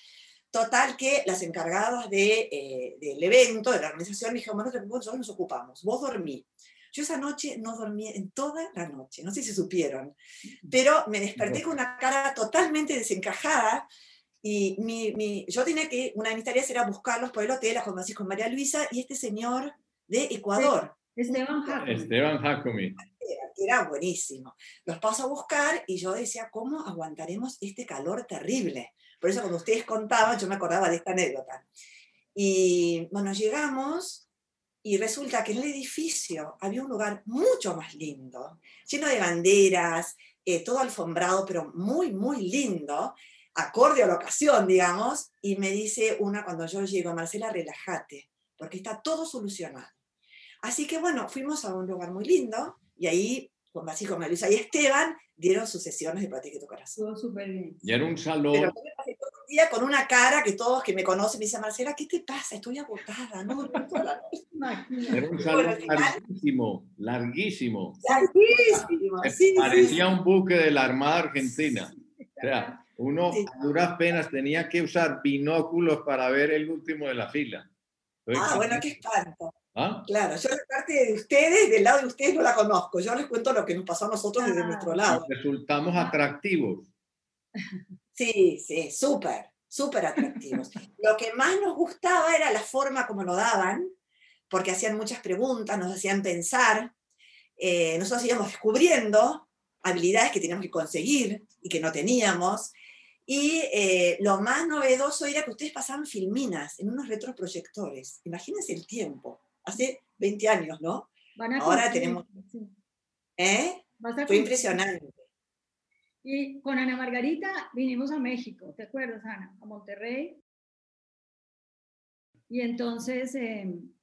Total que las encargadas de, eh, del evento, de la organización, me dijeron, bueno, nosotros nos ocupamos, vos dormí. Yo esa noche no dormí en toda la noche, no sé si supieron, pero me desperté con una cara totalmente desencajada y mi, mi, yo tenía que, una de mis tareas era buscarlos por el hotel, a Juan Francisco María Luisa y este señor de Ecuador. Esteban Jacome. Esteban Jacome. Era buenísimo. Los paso a buscar y yo decía, ¿cómo aguantaremos este calor terrible? Por eso cuando ustedes contaban, yo me acordaba de esta anécdota. Y bueno, llegamos y resulta que en el edificio había un lugar mucho más lindo, lleno de banderas, eh, todo alfombrado, pero muy, muy lindo, acorde a la ocasión, digamos, y me dice una cuando yo llego, Marcela, relájate, porque está todo solucionado. Así que bueno, fuimos a un lugar muy lindo y ahí con Francisco, Luisa y Esteban dieron sus sesiones de Protege tu Corazón. Todo súper bien. Y era un salón. Pero día con una cara que todos que me conocen me dicen, Marcela, ¿qué te pasa? Estoy agotada, ¿no? Era un salón larguísimo, larguísimo. Larguísimo. Sí, Parecía un buque de la Armada Argentina. O sea, uno a duras penas tenía que usar binóculos para ver el último de la fila. ah, bueno, qué espanto. ¿Ah? Claro, yo la parte de ustedes, del lado de ustedes no la conozco. Yo les cuento lo que nos pasó a nosotros desde nuestro lado. Resultamos atractivos. Sí, sí, súper, súper atractivos. lo que más nos gustaba era la forma como lo daban, porque hacían muchas preguntas, nos hacían pensar. Eh, nosotros íbamos descubriendo habilidades que teníamos que conseguir y que no teníamos. Y eh, lo más novedoso era que ustedes pasaban filminas en unos retroproyectores. Imagínense el tiempo hace 20 años, ¿no? Ahora tenemos... ¿Eh? Fue impresionante. Y con Ana Margarita vinimos a México, ¿te acuerdas, Ana? A Monterrey. Y entonces, em,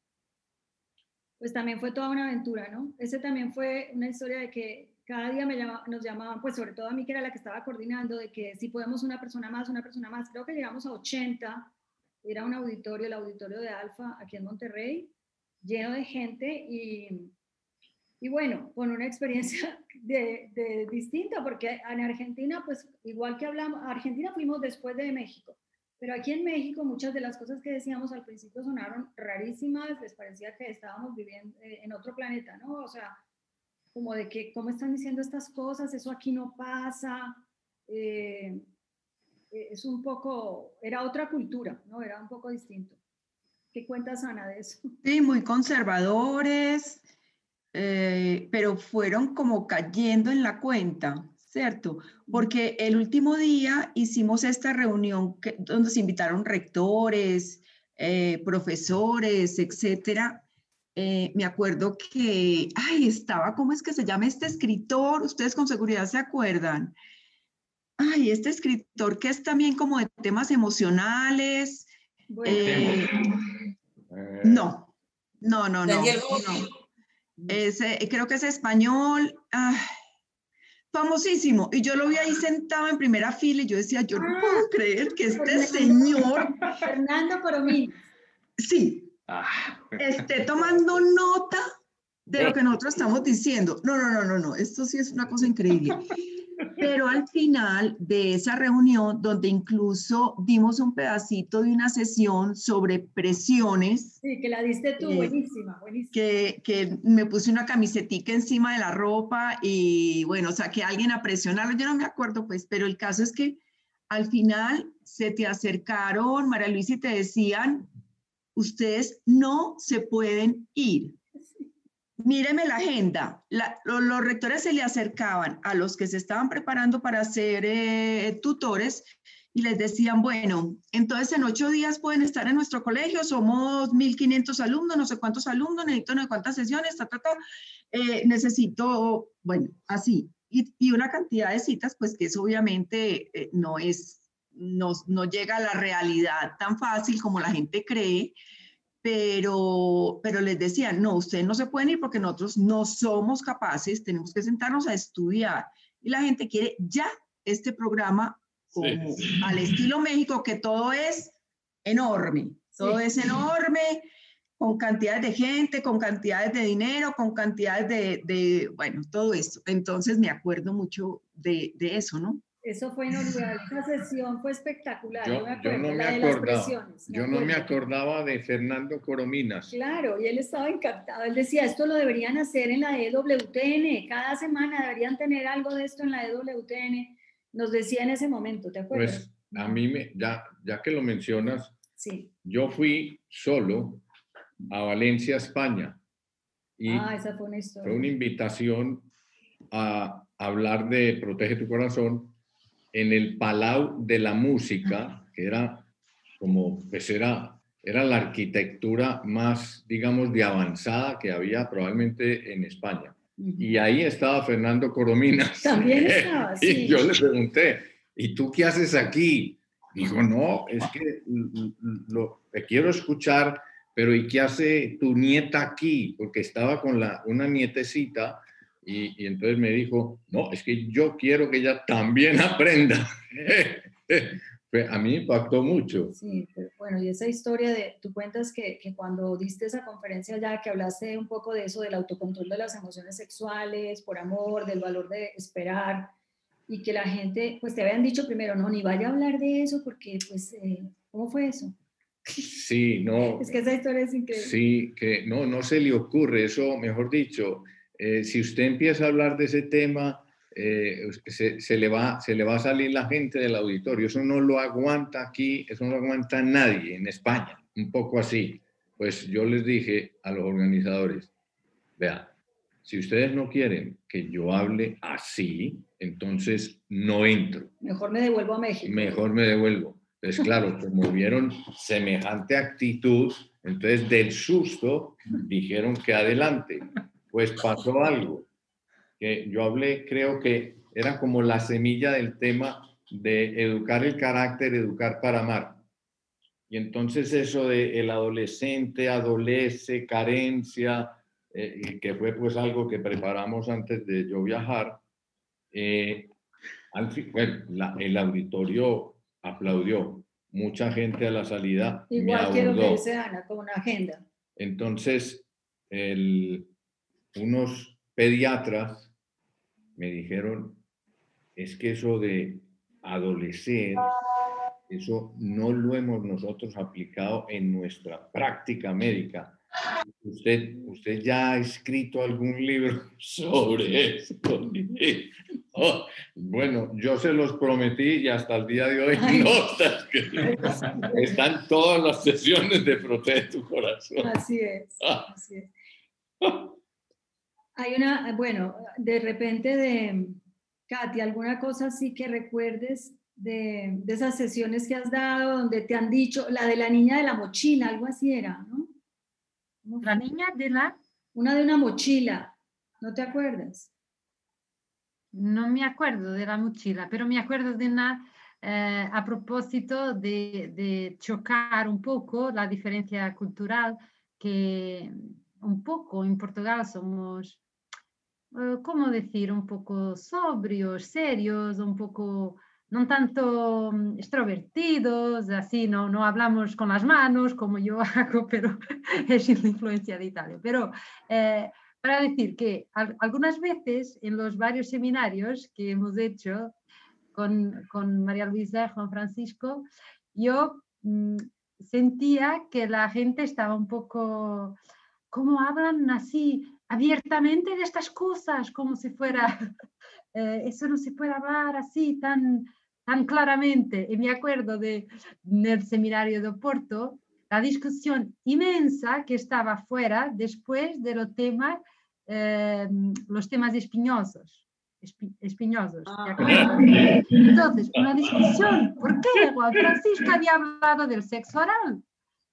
pues también fue toda una aventura, ¿no? Ese también fue una historia de que cada día me nos llamaban, pues sobre todo a mí que era la que estaba coordinando, de que si podemos una persona más, una persona más, creo que llegamos a 80, era un auditorio, el auditorio de Alfa aquí en Monterrey, lleno de gente y, y bueno, con una experiencia de, de, distinta, porque en Argentina, pues igual que hablamos, Argentina fuimos después de México, pero aquí en México muchas de las cosas que decíamos al principio sonaron rarísimas, les parecía que estábamos viviendo eh, en otro planeta, ¿no? O sea, como de que, ¿cómo están diciendo estas cosas? Eso aquí no pasa. Eh, eh, es un poco, era otra cultura, ¿no? Era un poco distinto. ¿Qué cuentas, Ana, de eso? Sí, muy conservadores, eh, pero fueron como cayendo en la cuenta, ¿cierto? Porque el último día hicimos esta reunión que, donde se invitaron rectores, eh, profesores, etcétera. Eh, me acuerdo que, ay, estaba, ¿cómo es que se llama este escritor? Ustedes con seguridad se acuerdan. Ay, este escritor que es también como de temas emocionales. Eh, no, no, no, no. Ese, creo que es español, famosísimo. Y yo lo vi ahí sentado en primera fila y yo decía, yo no puedo ah, creer que este señor... Fernando Coromín. Sí, ah. esté tomando nota de lo que nosotros estamos diciendo. No, no, no, no, no, esto sí es una cosa increíble. Pero al final de esa reunión, donde incluso dimos un pedacito de una sesión sobre presiones. Sí, que la diste tú, eh, buenísima, buenísima. Que, que, me puse una camisetica encima de la ropa y bueno, o sea, que alguien a presionarlo, yo no me acuerdo pues, pero el caso es que al final se te acercaron, María Luisa, y te decían, ustedes no se pueden ir. Míreme la agenda. los, rectores se le acercaban a los que se estaban preparando para ser eh, tutores y les decían, bueno, entonces en ocho días pueden estar en nuestro colegio, somos 1.500 alumnos, no sé cuántos alumnos, necesito no sé cuántas sesiones, ta, ta, ta. Eh, necesito, bueno, así. Y, una cantidad de citas, pues que eso obviamente eh, no es, no, no llega a la realidad tan fácil como la gente cree, pero, pero les decían, no, ustedes no se pueden ir porque nosotros no somos capaces, tenemos que sentarnos a estudiar. Y la gente quiere ya este programa como al estilo México, que todo es enorme, todo es enorme, con cantidades de gente, con cantidades de dinero, con cantidades de, de bueno, todo esto. Entonces me acuerdo mucho de, de eso, ¿no? Eso fue inolvidable, esa sesión fue espectacular. Yo, no me acordaba, yo no me acordaba de Fernando Corominas. Claro, y él estaba encantado. Él decía, esto lo deberían hacer en la EWTN, cada semana deberían tener algo de esto en la EWTN nos decía en ese momento, ¿te acuerdas? Pues a mí, me, ya, ya que lo mencionas, sí. yo fui solo a Valencia, España. Y ah, esa fue una historia. Fue una invitación a hablar de Protege tu Corazón en el Palau de la Música, que era como, pues era, era la arquitectura más, digamos, de avanzada que había probablemente en España. Y ahí estaba Fernando Corominas. También estaba, sí. Y yo le pregunté, ¿y tú qué haces aquí? Dijo, no, es que lo, te quiero escuchar, pero ¿y qué hace tu nieta aquí? Porque estaba con la, una nietecita y, y entonces me dijo, no, es que yo quiero que ella también aprenda. a mí impactó mucho. Sí, bueno, y esa historia de, tú cuentas que, que, cuando diste esa conferencia ya que hablaste un poco de eso, del autocontrol de las emociones sexuales, por amor, del valor de esperar, y que la gente, pues te habían dicho primero, no, ni vaya a hablar de eso, porque, pues, eh, ¿cómo fue eso? Sí, no. Es que esa historia es increíble. Sí, que no, no se le ocurre, eso, mejor dicho, eh, si usted empieza a hablar de ese tema, eh, se, le va, se le va a salir la gente del auditorio. Eso no lo aguanta aquí, eso no lo aguanta nadie en España, un poco así. Pues yo les dije a los organizadores, vea, si ustedes no quieren que yo hable así, entonces no entro. Mejor me devuelvo a México. Mejor me devuelvo. Entonces, claro, como vieron semejante actitud, entonces del susto dijeron que adelante. Pues pasó algo que yo hablé, creo que era como la semilla del tema de educar el carácter, educar para amar. Y entonces eso de el adolescente, adolece, carencia, eh, que fue pues algo que preparamos antes de yo viajar, eh, bueno, el auditorio aplaudió, mucha gente a la salida. Igual que lo que dice Ana, con una agenda. Entonces, el, unos pediatras me dijeron, es que eso de adolecer, eso no lo hemos nosotros aplicado en nuestra práctica médica. ¿Usted, usted ya ha escrito algún libro sobre eso? Oh, bueno, yo se los prometí y hasta el día de hoy no está Están todas las sesiones de Protege tu Corazón. Así es. Así es. Hay una, bueno, de repente de Katy, alguna cosa así que recuerdes de, de, esas sesiones que has dado, donde te han dicho, la de la niña de la mochila, algo así era, ¿no? La niña de la... Una de una mochila, ¿no te acuerdas? No me acuerdo de la mochila, pero me acuerdo de una, eh, a propósito de, de chocar un poco la diferencia cultural, que un poco en Portugal somos ¿cómo decir? Un poco sobrios, serios, un poco no tanto mm, extrovertidos, así, no, no hablamos con las manos como yo hago, pero es la influencia de Italia. Pero eh, para decir que algunas veces en los varios seminarios que hemos hecho con, con María Luisa, Juan Francisco, yo mm, sentía que la gente estaba un poco, ¿cómo hablan así? Abiertamente de estas cosas, como si fuera, eh, eso no se puede hablar así tan, tan claramente. Y me acuerdo de, el seminario de Oporto, la discusión inmensa que estaba fuera después de los temas, eh, los temas espinosos. espinosos. Ah. Entonces, una discusión. ¿Por qué? Juan Francisco había hablado del sexo oral,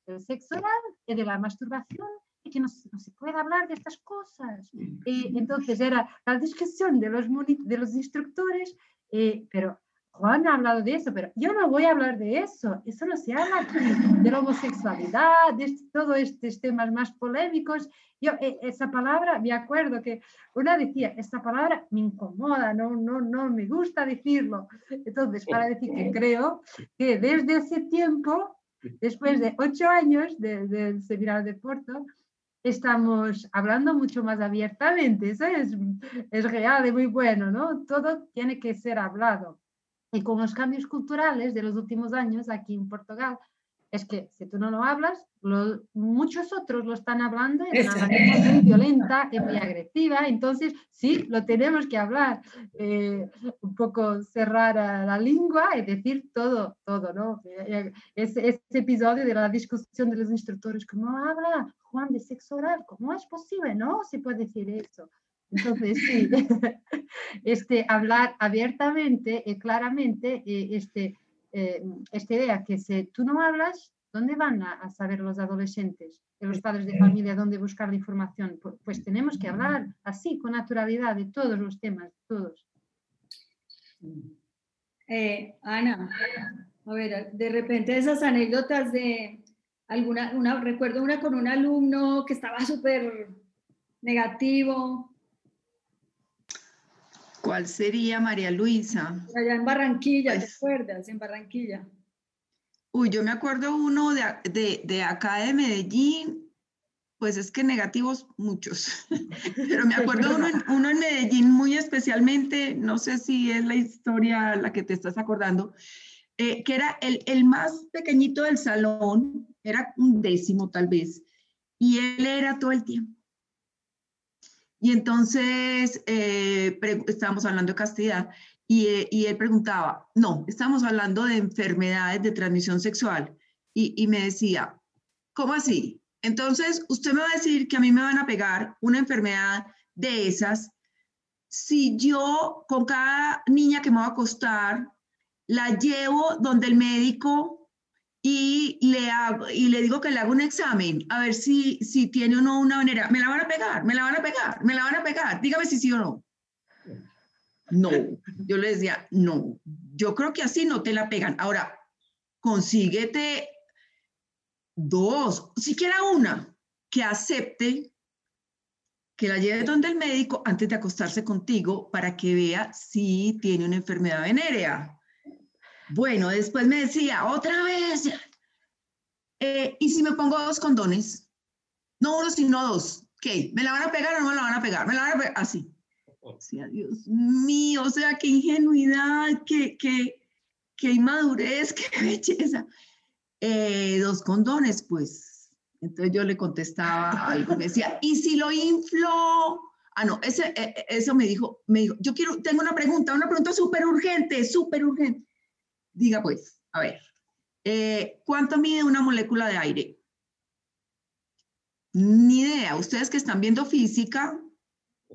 del sexo oral y de la masturbación que no, no, se puede hablar de estas cosas. Y entonces era la discusión de los, de los instructores, eh, pero Juan ha hablado de eso, pero yo no voy a hablar de eso. Eso no se habla aquí, de la homosexualidad, de todos estos temas más polémicos. Yo, e, esa palabra, me acuerdo que una decía, esta palabra me incomoda, no, no, no me gusta decirlo. Entonces, para decir que creo que desde ese tiempo, después de ocho años del de seminario de Porto, estamos hablando mucho más abiertamente. Eso es, es real y muy bueno, ¿no? Todo tiene que ser hablado. Y con los cambios culturales de los últimos años aquí en Portugal, es que si tú no lo hablas, muchos otros lo están hablando de una manera muy violenta y muy agresiva. Entonces, sí, lo tenemos que hablar. Eh, un poco cerrar la lengua y decir todo, todo, ¿no? Ese, ese, episodio de la discusión de los instructores, ¿cómo habla Juan de sexo oral? ¿Cómo es posible? No se puede decir eso. Entonces, sí, este, hablar abiertamente y claramente, eh, este, eh, esta idea que si tú no hablas, ¿dónde van a, saber los adolescentes y los padres de familia dónde buscar la información? Pues, pues, tenemos que hablar así, con naturalidad, de todos los temas, todos. Eh, Ana, a ver, de repente esas anécdotas de alguna, una, recuerdo una con un alumno que estaba súper negativo, ¿Cuál sería María Luisa? Allá en Barranquilla, ¿te pues acuerdas? En Barranquilla. Uy, yo me acuerdo uno de, de, de, acá de Medellín, pues es que negativos muchos, pero me acuerdo uno, uno, en Medellín muy especialmente, no sé si es la historia la que te estás acordando, eh, que era el, el más pequeñito del salón, era un décimo tal vez, y él era todo el tiempo y entonces eh, estábamos hablando de castidad y, eh, y, él preguntaba, no, estamos hablando de enfermedades de transmisión sexual. Y, y, me decía, ¿cómo así? Entonces, usted me va a decir que a mí me van a pegar una enfermedad de esas si yo con cada niña que me va a acostar la llevo donde el médico y le, hago, y le digo que le hago un examen, a ver si, si tiene o no una manera. Me la van a pegar, me la van a pegar, me la van a pegar. Dígame si sí o no. No, yo le decía, no, yo creo que así no te la pegan. Ahora, consíguete dos, siquiera una, que acepte que la lleve donde el médico antes de acostarse contigo para que vea si tiene una enfermedad venérea. Bueno, después me decía, otra vez, eh, ¿y si me pongo dos condones? No uno, sino dos. ¿Qué? ¿Me la van a pegar o no me la van a pegar? Me la van a pegar así. Dios mío, o sea, qué ingenuidad, qué, qué, qué inmadurez, qué belleza. Eh, dos condones, pues. Entonces yo le contestaba algo, me decía, ¿y si lo inflo? Ah, no, ese, eh, eso me dijo, me dijo, yo quiero, tengo una pregunta, una pregunta súper urgente, súper urgente. Diga pues, a ver, eh, ¿cuánto mide una molécula de aire? Ni idea. Ustedes que están viendo física,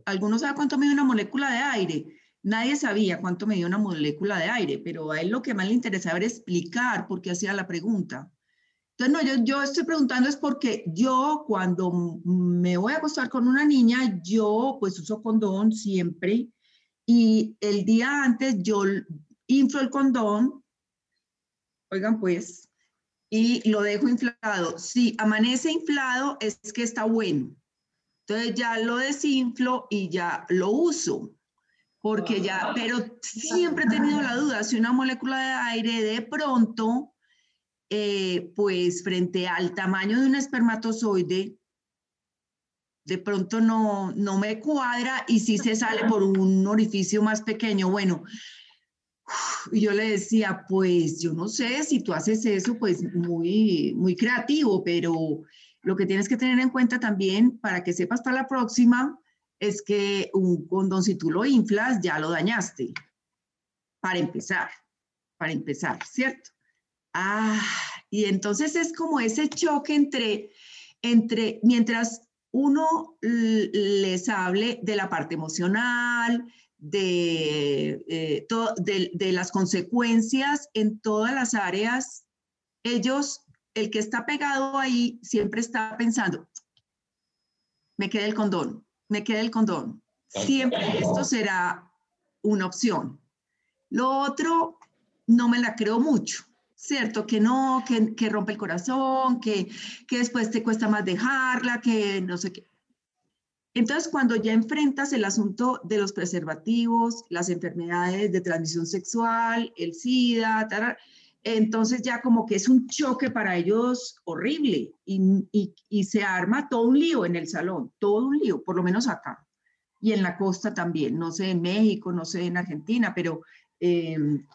¿algunos saben cuánto mide una molécula de aire? Nadie sabía cuánto medía una molécula de aire, pero a él lo que más le interesaba era explicar por qué hacía la pregunta. Entonces, no, yo, yo estoy preguntando es porque yo cuando me voy a acostar con una niña, yo pues uso condón siempre y el día antes yo inflo el condón oigan pues, y lo dejo inflado. Si amanece inflado es que está bueno. Entonces ya lo desinflo y ya lo uso. Porque ya, pero siempre he tenido la duda, si una molécula de aire de pronto, eh, pues frente al tamaño de un espermatozoide, de pronto no, no me cuadra y si se sale por un orificio más pequeño. Bueno, y yo le decía, pues yo no sé si tú haces eso, pues muy, muy creativo, pero lo que tienes que tener en cuenta también para que sepas para la próxima es que un condón, si tú lo inflas, ya lo dañaste. Para empezar, para empezar, ¿cierto? Ah, Y entonces es como ese choque entre, entre mientras uno les hable de la parte emocional, de, eh, de, de, las consecuencias en todas las áreas, ellos, el que está pegado ahí, siempre está pensando, me queda el condón, me queda el condón. Siempre esto será una opción. Lo otro, no me la creo mucho, ¿cierto? Que no, que, que rompe el corazón, que, que después te cuesta más dejarla, que no sé qué. Entonces, cuando ya enfrentas el asunto de los preservativos, las enfermedades de transmisión sexual, el SIDA, entonces ya como que es un choque para ellos horrible y, y, se arma todo un lío en el salón, todo un lío, por lo menos acá. Y en la costa también, no sé en México, no sé en Argentina, pero em,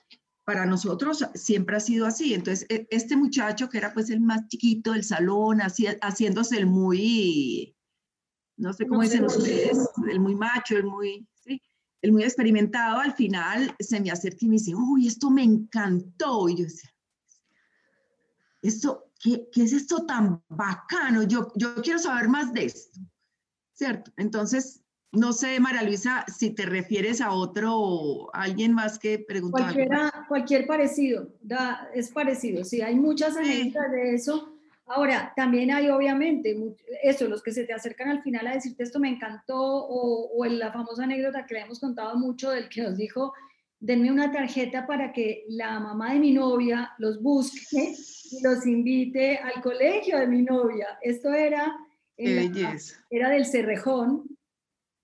para nosotros siempre ha sido así. Entonces, e, este muchacho que era pues el más chiquito del salón, haciéndose el muy no sé cómo dicen ustedes, el muy macho, el muy, ¿sí? el muy experimentado, al final se me acerca y me dice, uy, esto me encantó. Y yo decía, esto, ¿qué, ¿qué, es esto tan bacano? Yo, yo quiero saber más de esto, ¿cierto? Entonces, no sé, María Luisa, si te refieres a otro, alguien más que preguntar. Cualquier parecido, da, es parecido, sí, hay muchas anécdotas de eso Ahora, también hay obviamente eso, los que se te acercan al final a decirte esto me encantó o, o la famosa anécdota que le hemos contado mucho del que nos dijo, denme una tarjeta para que la mamá de mi novia los busque y los invite al colegio de mi novia. Esto era, era del Cerrejón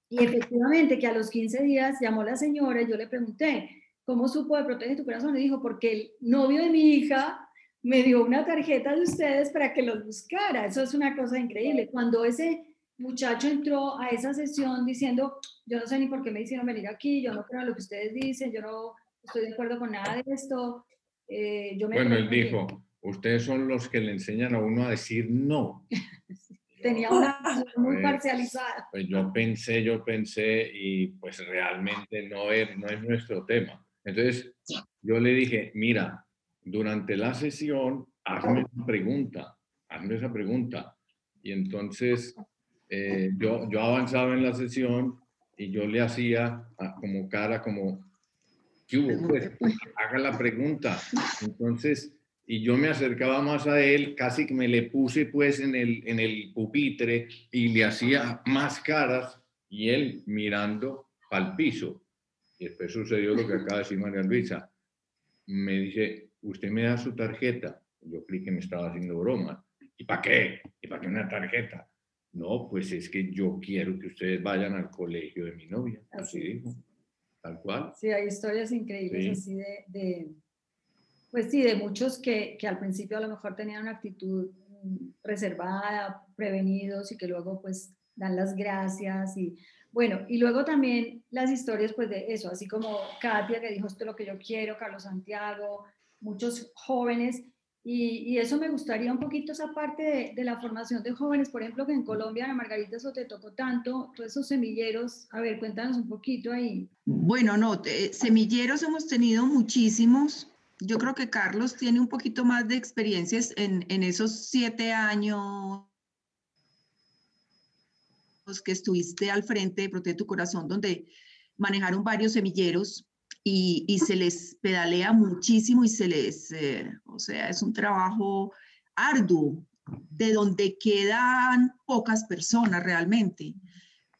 y efectivamente que a los 15 días llamó la señora y yo le pregunté, ¿cómo supo de Protege tu Corazón? Y dijo, porque el novio de mi hija me dio una tarjeta de ustedes para que los buscara. Eso es una cosa increíble. Cuando ese muchacho entró a esa sesión diciendo, yo no sé ni por qué me hicieron venir aquí, yo no creo en lo que ustedes dicen, yo no estoy de acuerdo con nada de esto. Eh, yo me bueno, él dijo, ustedes son los que le enseñan a uno a decir no. Tenía una muy parcializada. Pues yo pensé, yo pensé y pues realmente no es, no es nuestro tema. Entonces yo le dije, mira, durante la sesión, hazme una pregunta, hazme esa pregunta. Y entonces eh, yo, yo avanzaba en la sesión y yo le hacía como cara, como, ¿qué hubo? Pues, haga la pregunta. Entonces, y yo me acercaba más a él, casi que me le puse pues en el, en el pupitre y le hacía más caras y él mirando al piso. Y después sucedió lo que acaba de decir María Luisa. Me dice, usted me da su tarjeta. Yo creí que me estaba haciendo broma. ¿Y para qué? ¿Y para qué una tarjeta? No, pues es que yo quiero que ustedes vayan al colegio de mi novia. Así, dijo. Tal cual. Sí, hay historias increíbles así de, pues sí, de muchos que, que, al principio a lo mejor tenían una actitud reservada, prevenidos y que luego pues dan las gracias y bueno, y luego también las historias pues de eso, así como Katia que dijo esto es lo que yo quiero, Carlos Santiago, muchos jóvenes. Y, eso me gustaría un poquito esa parte de, la formación de jóvenes, por ejemplo, que en Colombia, Ana Margarita, eso te tocó tanto, todos esos semilleros, a ver, cuéntanos un poquito ahí. Bueno, no, semilleros hemos tenido muchísimos. Yo creo que Carlos tiene un poquito más de experiencias en, en esos siete años que estuviste al frente de Protege tu Corazón, donde manejaron varios semilleros y, se les pedalea muchísimo y se les, eh, o sea, es un trabajo arduo, de donde quedan pocas personas realmente.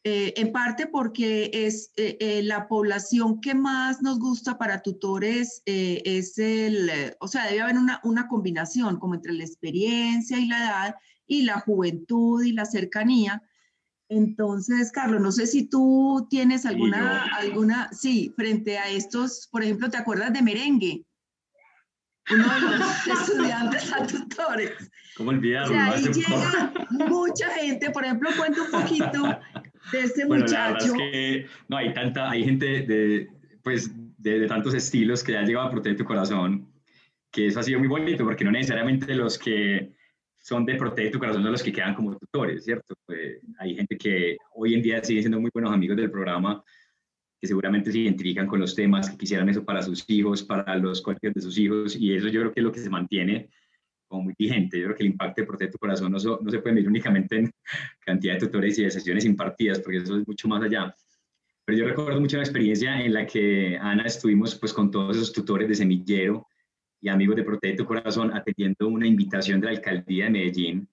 Eh, en parte porque es eh, la población que más nos gusta para tutores es el, o sea, debe haber una, una combinación como entre la experiencia y la edad y la juventud y la cercanía, entonces, Carlos, no sé si tú tienes alguna, alguna, sí, frente a estos, por ejemplo, ¿te acuerdas de Merengue? Uno de los estudiantes a tutores. ¿Cómo olvidarlo? O ahí llega mucha gente, por ejemplo, cuenta un poquito de este muchacho. no, hay tanta, hay gente de, pues, de, de tantos estilos que ya llegado a proteger tu corazón, que eso ha sido muy bonito, porque no necesariamente los que son de Protege tu Corazón son los que quedan como tutores, ¿cierto? Eh, hay gente que hoy en día sigue siendo muy buenos amigos del programa, que seguramente se identifican con los temas, que quisieran eso para sus hijos, para los colegios de sus hijos, y eso yo creo que es lo que se mantiene como muy vigente. Yo creo que el impacto de Protege tu Corazón no, no, se puede medir únicamente en cantidad de tutores y de sesiones impartidas, porque eso es mucho más allá. Pero yo recuerdo mucho una experiencia en la que Ana estuvimos pues con todos esos tutores de semillero y amigos de Protege tu Corazón atendiendo una invitación de la alcaldía de Medellín,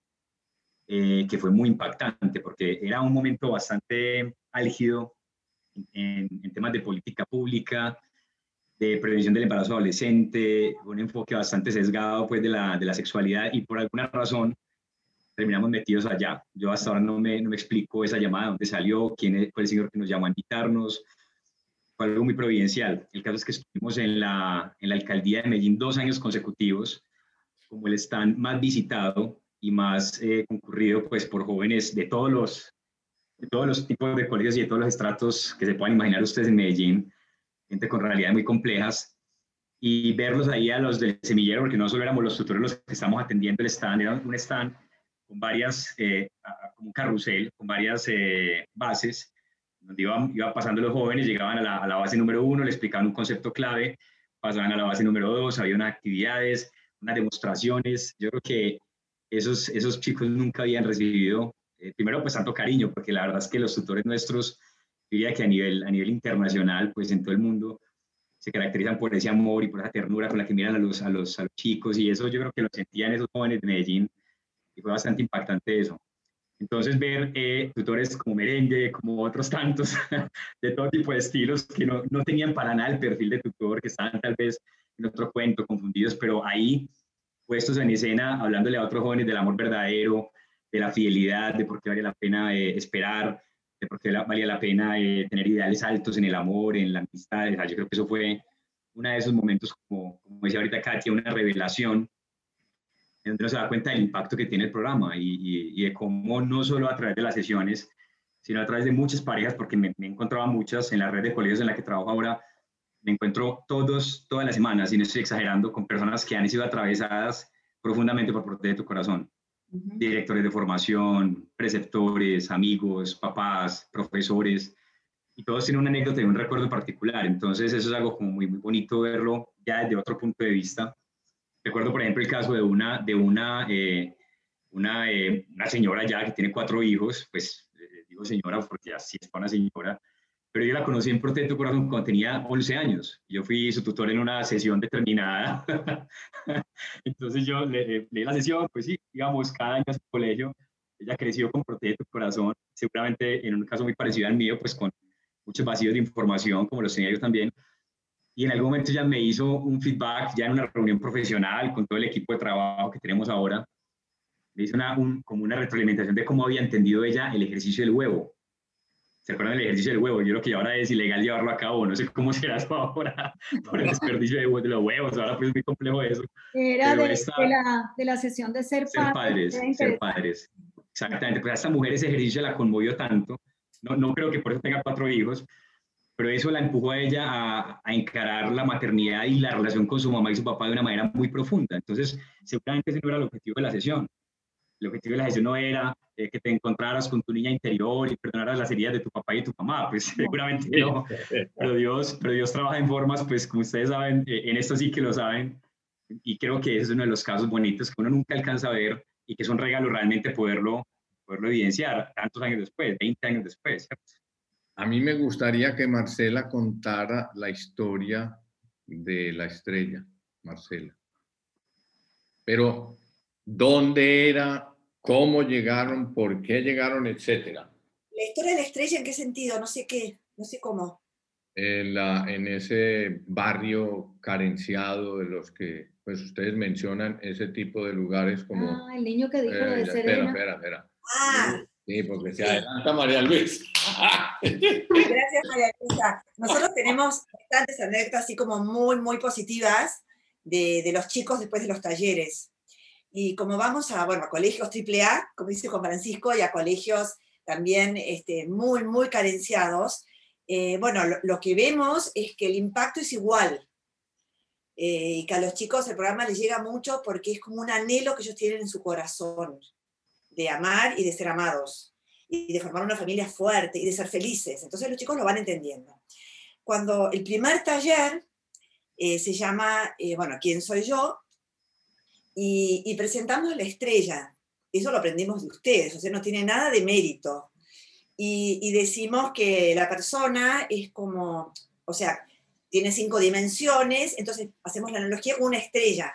eh, que fue muy impactante porque era un momento bastante álgido en, temas de política pública, de prevención del embarazo adolescente, un enfoque bastante sesgado pues de la, de la sexualidad y por alguna razón terminamos metidos allá. Yo hasta ahora no me, no me explico esa llamada, dónde salió, quién fue el señor que nos llamó a invitarnos. Fue algo muy providencial. El caso es que estuvimos en la, en la alcaldía de Medellín dos años consecutivos como el stand más visitado y más eh, concurrido pues por jóvenes de todos los de todos los tipos de colegios y de todos los estratos que se puedan imaginar ustedes en Medellín gente con realidades muy complejas, y verlos ahí a los del semillero, porque no solo éramos los tutores los que estamos atendiendo el stand, era un stand con varias, eh, como un carrusel, con varias eh, bases, donde iban, iba pasando los jóvenes, llegaban a la, a la, base número uno, le explicaban un concepto clave, pasaban a la base número dos, había unas actividades, unas demostraciones. Yo creo que esos, esos chicos nunca habían recibido, eh, primero pues tanto cariño, porque la verdad es que los tutores nuestros diría que a nivel, a nivel internacional, pues en todo el mundo, se caracterizan por ese amor y por esa ternura con la que miran a los, a los, a los chicos y eso yo creo que lo sentían esos jóvenes de Medellín y fue bastante impactante eso. Entonces ver eh, tutores como Merengue, como otros tantos, de todo tipo de estilos que no, no, tenían para nada el perfil de tutor, que estaban tal vez en otro cuento, confundidos, pero ahí puestos en escena, hablándole a otros jóvenes del amor verdadero, de la fidelidad, de por qué vale la pena eh, esperar, de por qué valía la pena eh, tener ideales altos en el amor, en la amistad. yo creo que eso fue uno de esos momentos, como, como decía ahorita Katia, una revelación en donde uno se da cuenta del impacto que tiene el programa y, y, de cómo no solo a través de las sesiones, sino a través de muchas parejas, porque me, me encontraba muchas en la red de colegios en la que trabajo ahora, me encuentro todos, todas las semanas, y no estoy exagerando, con personas que han sido atravesadas profundamente por Protege tu Corazón directores de formación, preceptores, amigos, papás, profesores, y todos tienen una anécdota y un recuerdo particular. Entonces eso es algo como muy, muy bonito verlo ya desde otro punto de vista. Recuerdo, por ejemplo, el caso de una, de una, eh, una, eh, una, señora ya que tiene cuatro hijos, pues eh, digo señora porque así es para una señora, pero yo la conocí en Protecto Corazón cuando tenía 11 años. Yo fui su tutor en una sesión determinada. Entonces yo le, leí la sesión, pues sí, digamos, cada año en su colegio. Ella creció con Protecto Corazón, seguramente en un caso muy parecido al mío, pues con muchos vacíos de información, como los tenía yo también. Y en algún momento ella me hizo un feedback, ya en una reunión profesional con todo el equipo de trabajo que tenemos ahora. Me hizo una, como una retroalimentación de cómo había entendido ella el ejercicio del huevo ¿Se acuerdan del ejercicio del huevo? Yo creo que ahora es ilegal llevarlo a cabo. No sé cómo será eso ahora por el desperdicio de, de los huevos. Ahora pues es muy complejo eso. Era de, la, de, la, sesión de ser, ser padres. Ser padres. Exactamente. Pues a esta mujer ese ejercicio la conmovió tanto. No, no creo que por eso tenga cuatro hijos, pero eso la empujó a ella a, a, encarar la maternidad y la relación con su mamá y su papá de una manera muy profunda. Entonces, seguramente ese no era el objetivo de la sesión. El objetivo de la sesión no era eh, que te encontraras con tu niña interior y perdonaras las heridas de tu papá y tu mamá, pues seguramente no. Pero Dios, pero Dios trabaja en formas, pues como ustedes saben, eh, en esto sí que lo saben. Y creo que ese es uno de los casos bonitos que uno nunca alcanza a ver y que es un regalo realmente poderlo, poderlo evidenciar tantos años después, 20 años después. A mí me gustaría que Marcela contara la historia de la estrella, Marcela. Pero dónde era, cómo llegaron, por qué llegaron, etcétera. La historia de la estrella, ¿en qué sentido? No sé qué, no sé cómo. En, la, en ese barrio carenciado de los que pues ustedes mencionan ese tipo de lugares como... Ah, el niño que dijo eh, de Serena. Espera, espera, espera. Ah. Sí, porque se adelanta María Luisa. Gracias, María Luisa. Nosotros tenemos bastantes anécdotas así como muy, muy positivas de, de los chicos después de los talleres. Y como vamos a, bueno, a colegios AAA, como dice Juan Francisco, y a colegios también este, muy, muy carenciados, eh, bueno, lo, que vemos es que el impacto es igual. Eh, y que a los chicos el programa les llega mucho porque es como un anhelo que ellos tienen en su corazón, de amar y de ser amados, y de formar una familia fuerte y de ser felices. Entonces los chicos lo van entendiendo. Cuando el primer taller eh, se llama, bueno, ¿quién soy yo? y, presentamos la estrella. Eso lo aprendimos de ustedes, o sea, no tiene nada de mérito. Y, y decimos que la persona es como, o sea, tiene cinco dimensiones, entonces hacemos la analogía una estrella.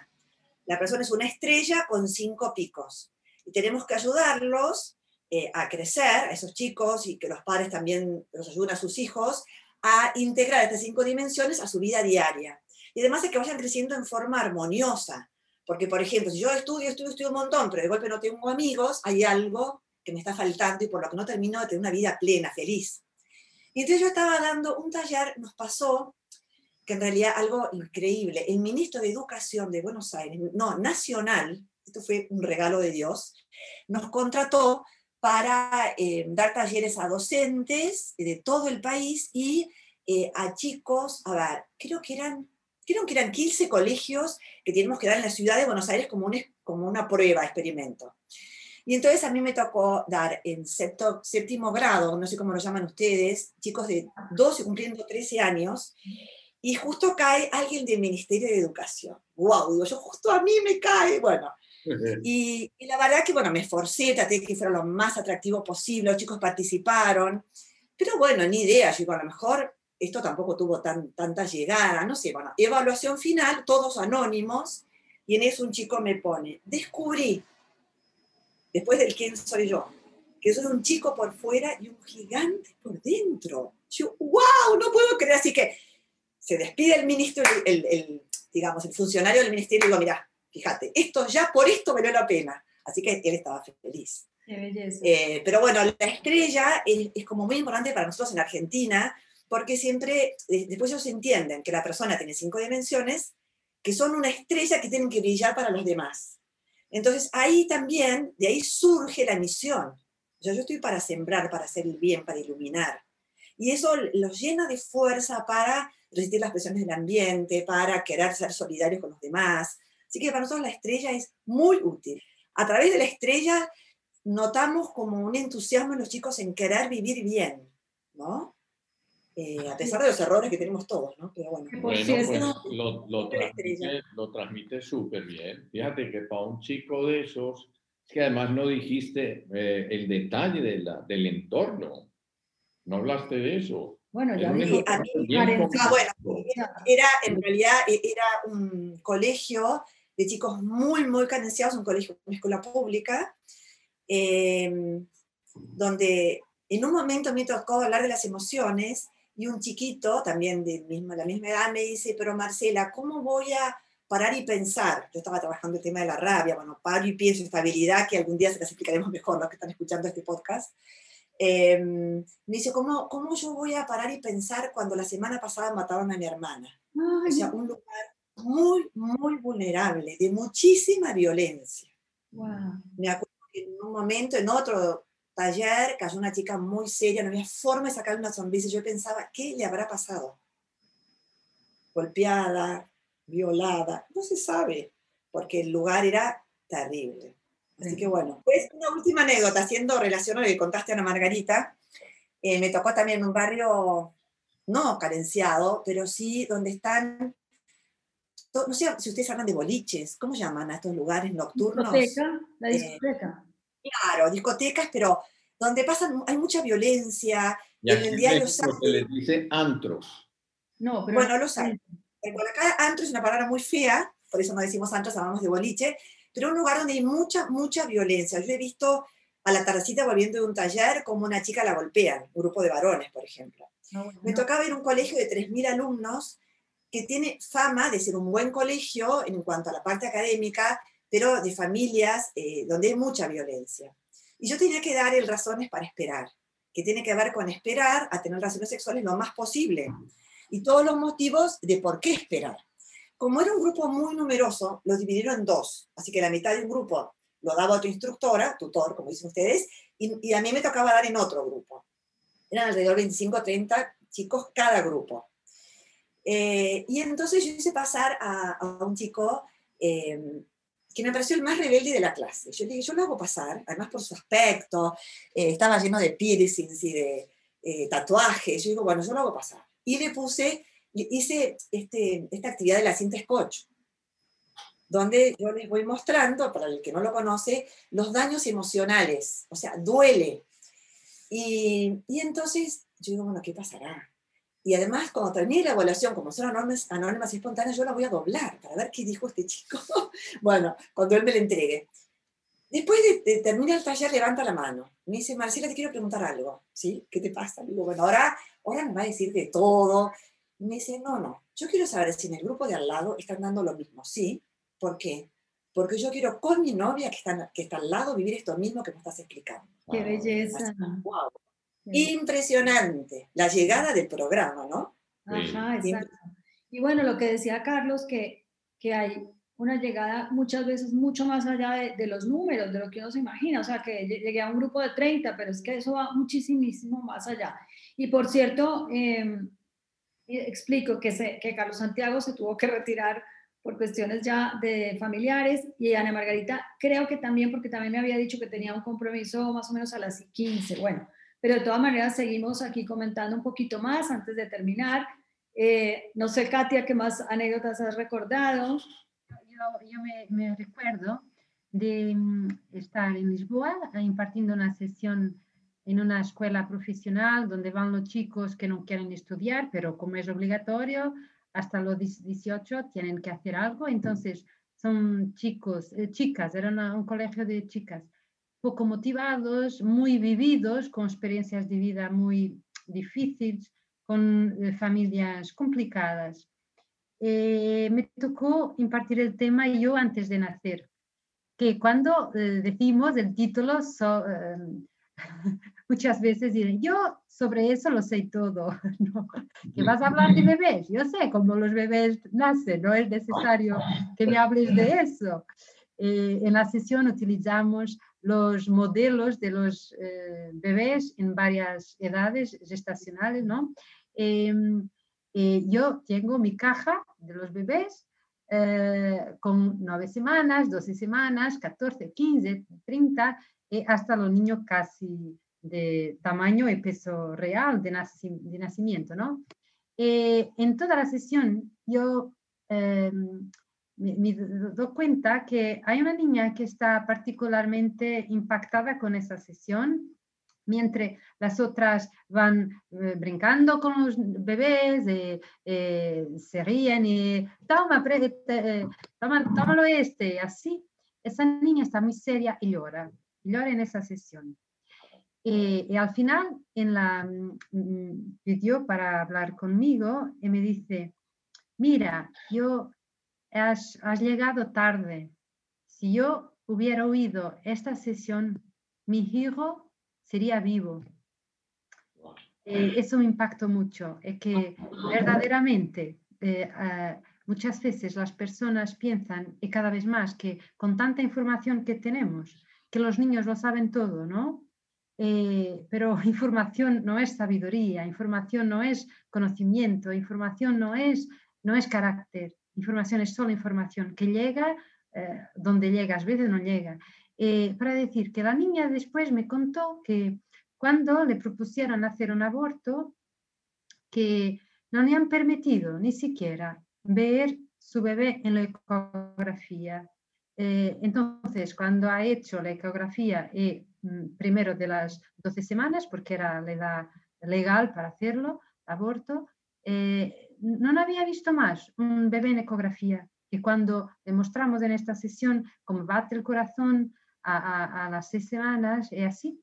La persona es una estrella con cinco picos. Y tenemos que ayudarlos eh, a crecer, a esos chicos, y que los padres también los ayuden a sus hijos, a integrar estas cinco dimensiones a su vida diaria. Y además de que vayan creciendo en forma armoniosa. Porque, por ejemplo, si yo estudio, estudio, estudio un montón, pero de golpe no tengo amigos, hay algo que me está faltando y por lo que no termino de tener una vida plena, feliz. Y entonces yo estaba dando un taller, nos pasó que en realidad algo increíble, el ministro de Educación de Buenos Aires, no, nacional, esto fue un regalo de Dios, nos contrató para eh, dar talleres a docentes de todo el país y eh, a chicos, a ver, creo que eran, creo que eran 15 colegios que tenemos que dar en la ciudad de Buenos Aires como, un, como una prueba, experimento. Y entonces a mí me tocó dar en séptimo grado, no sé cómo lo llaman ustedes, chicos de 12 cumpliendo 13 años, y justo cae alguien del Ministerio de Educación. ¡Wow! Digo, yo justo a mí me cae. Bueno, y, la verdad que, bueno, me esforcé, traté de que fuera lo más atractivo posible, los chicos participaron, pero bueno, ni idea, yo digo, a lo mejor esto tampoco tuvo tan, tanta llegada, no sé, bueno, evaluación final, todos anónimos, y en eso un chico me pone, descubrí, después del quién soy yo, que soy un chico por fuera y un gigante por dentro. Yo, wow, no puedo creer, así que se despide el ministro, el, el digamos, el funcionario del ministerio y digo, mira, fíjate, esto ya por esto valió la pena. Así que él estaba feliz. Qué belleza. Eh, pero bueno, la estrella es, es, como muy importante para nosotros en Argentina, porque siempre, después ellos entienden que la persona tiene cinco dimensiones, que son una estrella que tienen que brillar para los demás. Entonces ahí también, de ahí surge la misión. Yo, yo estoy para sembrar, para hacer el bien, para iluminar. Y eso los llena de fuerza para resistir las presiones del ambiente, para querer ser solidarios con los demás, Así que para nosotros la estrella es muy útil. A través de la estrella notamos como un entusiasmo en los chicos en querer vivir bien, ¿no? Eh, a pesar de los errores que tenemos todos, ¿no? Pero bueno. bueno pues lo, lo, transmite, lo transmite súper bien. Fíjate que para un chico de esos, es que además no dijiste eh, el detalle de la, del entorno. No hablaste de eso. Bueno, ya vi, a mí, ah, bueno, era en realidad e, era un colegio de chicos muy, muy carenciados, un colegio, una escuela pública, em, donde en un momento me tocó hablar de las emociones y un chiquito, también de misma, la misma edad, me dice, pero Marcela, ¿cómo voy a parar y pensar? Yo estaba trabajando el tema de la rabia, bueno, paro y pienso, estabilidad, que algún día se las explicaremos mejor los que están escuchando este podcast. Em, me dice, ¿cómo, ¿cómo yo voy a parar y pensar cuando la semana pasada mataron a mi hermana? o sea, un lugar muy, muy vulnerable, de muchísima violencia. Me acuerdo que en un momento, en otro taller, cayó una chica muy seria, no había forma de sacar una sonrisa. Yo pensaba, ¿qué le habrá pasado? Golpeada, violada, no se sabe, porque el lugar era terrible. Así que bueno, pues una última anécdota, haciendo relación a lo que contaste a Ana Margarita, eh, me tocó también en un barrio no carenciado, pero sí donde están no sé si ustedes hablan de boliches, ¿cómo llaman a estos lugares nocturnos? Discoteca, la eh, discoteca. claro, discotecas, pero donde pasan, hay mucha violencia. Y en el diario se les dice antros. No, pero bueno, los hay. Bueno, acá antro es una palabra muy fea, por eso no decimos antros, hablamos de boliche, pero un lugar donde hay mucha, mucha violencia. Yo he visto a la tardecita volviendo de un taller como una chica la golpean, un grupo de varones, por ejemplo. Me tocaba ir a un colegio de 3.000 alumnos que tiene fama de ser un buen colegio en cuanto a la parte académica, pero de familias eh, donde hay mucha violencia. Y yo tenía que dar el razones para esperar, que tiene que ver con esperar a tener relaciones sexuales lo más posible. Y todos los motivos de por qué esperar. Como era un grupo muy numeroso, lo dividieron en dos. Así que la mitad de un grupo lo daba a tu instructora, tutor, como dicen ustedes, y, y a mí me tocaba dar en otro grupo. Eran alrededor de 25 o 30 chicos cada grupo. Eh, y entonces yo hice pasar a, un chico em, que me pareció el más rebelde de la clase. Yo le dije, yo lo hago pasar, además por su aspecto, eh, estaba lleno de piercings y de eh, tatuajes. Yo digo, bueno, yo lo hago pasar. Y le puse, hice este, esta actividad de la cinta scotch. donde yo les voy mostrando, para el que no lo conoce, los daños emocionales, o sea, duele. Y entonces yo digo, bueno, ¿qué pasará? Y además, cuando termine la evaluación, como son anónimas, anónimas y espontáneas, yo la voy a doblar para ver qué dijo este chico. bueno, cuando él me la entregue. Después de, terminar el taller, levanta la mano. Me dice, Marcela, te quiero preguntar algo. ¿Sí? ¿Qué te pasa? Digo, bueno, ahora, ahora me va a decir de todo. Me dice, no, no, yo quiero saber si en el grupo de al lado están dando lo mismo. ¿Sí? ¿Por qué? Porque yo quiero con mi novia que está, que está al lado vivir esto mismo que me estás explicando. ¡Qué belleza! wow. Impresionante la llegada del programa, ¿no? Ajá, exacto. Y bueno, lo que decía Carlos, que, que hay una llegada muchas veces mucho más allá de, los números, de lo que uno se imagina. O sea, que llegué a un grupo de 30, pero es que eso va muchísimo más allá. Y por cierto, em, explico que, se, que Carlos Santiago se tuvo que retirar por cuestiones ya de familiares y Ana Margarita creo que también porque también me había dicho que tenía un compromiso más o menos a las 15. Bueno, pero de todas maneras seguimos aquí comentando un poquito más antes de terminar. Eh, no sé, Katia, ¿qué más anécdotas has recordado? Yo, me, recuerdo de mm, estar en Lisboa impartiendo una sesión en una escuela profesional donde van los chicos que no quieren estudiar, pero como es obligatorio, hasta los 18 tienen que hacer algo. Entonces, son chicos, eh, chicas, era un colegio de chicas poco motivados, muy vividos, con experiencias de vida muy difíciles, con eh, familias complicadas. Eh, me tocó impartir el tema yo antes de nacer, que cuando eh, decimos el título, muchas veces dicen, yo sobre eso lo sé todo, ¿no? que vas a hablar de bebés, yo sé cómo los bebés nacen, no es necesario que me hables de eso. en la sesión utilizamos los modelos de los eh, bebés en varias edades gestacionales, ¿no? Em, eh, yo tengo mi caja de los bebés eh, con nueve semanas, 12 semanas, 14, 15, 30, hasta los niños casi de tamaño y peso real de, de nacimiento, ¿no? en toda la sesión yo em, me, doy cuenta que hay una niña que está particularmente impactada con esa sesión, mientras las otras van eh, brincando con los bebés, eh, eh, se ríen y toma, toma, tómalo este, así. Esa niña está muy seria y llora, llora en esa sesión. y al final, en la mm, pidió para hablar conmigo y me dice, mira, yo has, llegado tarde. Si yo hubiera oído esta sesión, mi hijo sería vivo. Eh, eso me impactó mucho. Es que verdaderamente eh, muchas veces las personas piensan, y cada vez más, que con tanta información que tenemos, que los niños lo saben todo, ¿no? Eh, pero información no es sabiduría, información no es conocimiento, información no es, no es carácter. Información es solo información que llega eh, donde llega, a veces no llega. Eh, para decir que la niña después me contó que cuando le propusieron hacer un aborto, que no le han permitido ni siquiera ver su bebé en la ecografía. Eh, entonces, cuando ha hecho la ecografía, mm, primero de las 12 semanas, porque era la edad legal para hacerlo, aborto, no había visto más un bebé en ecografía. Y cuando demostramos en esta sesión cómo bate el corazón a, las seis semanas, y así,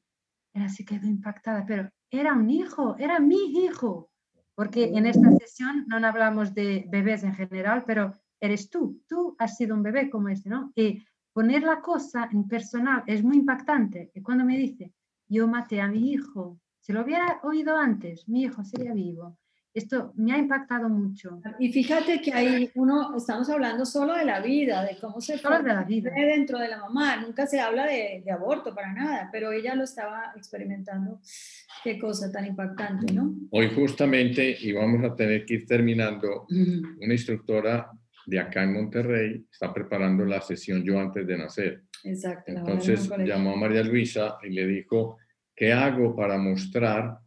ella se quedó impactada, pero era un hijo, era mi hijo. Porque en esta sesión no hablamos de bebés en general, pero eres tú, tú has sido un bebé como este, ¿no? Y poner la cosa en personal es muy impactante. Y cuando me dice, yo maté a mi hijo, si lo hubiera oído antes, mi hijo sería vivo. Esto me ha impactado mucho. Y fíjate que ahí uno, estamos hablando solo de la vida, de cómo se solo de la vida. dentro de la mamá. Nunca se habla de, de, aborto para nada, pero ella lo estaba experimentando. Qué cosa tan impactante, ¿no? Hoy justamente, y vamos a tener que ir terminando, una instructora de acá en Monterrey está preparando la sesión yo antes de nacer. Exacto. Entonces llamó a María Luisa y le dijo, ¿qué hago para mostrar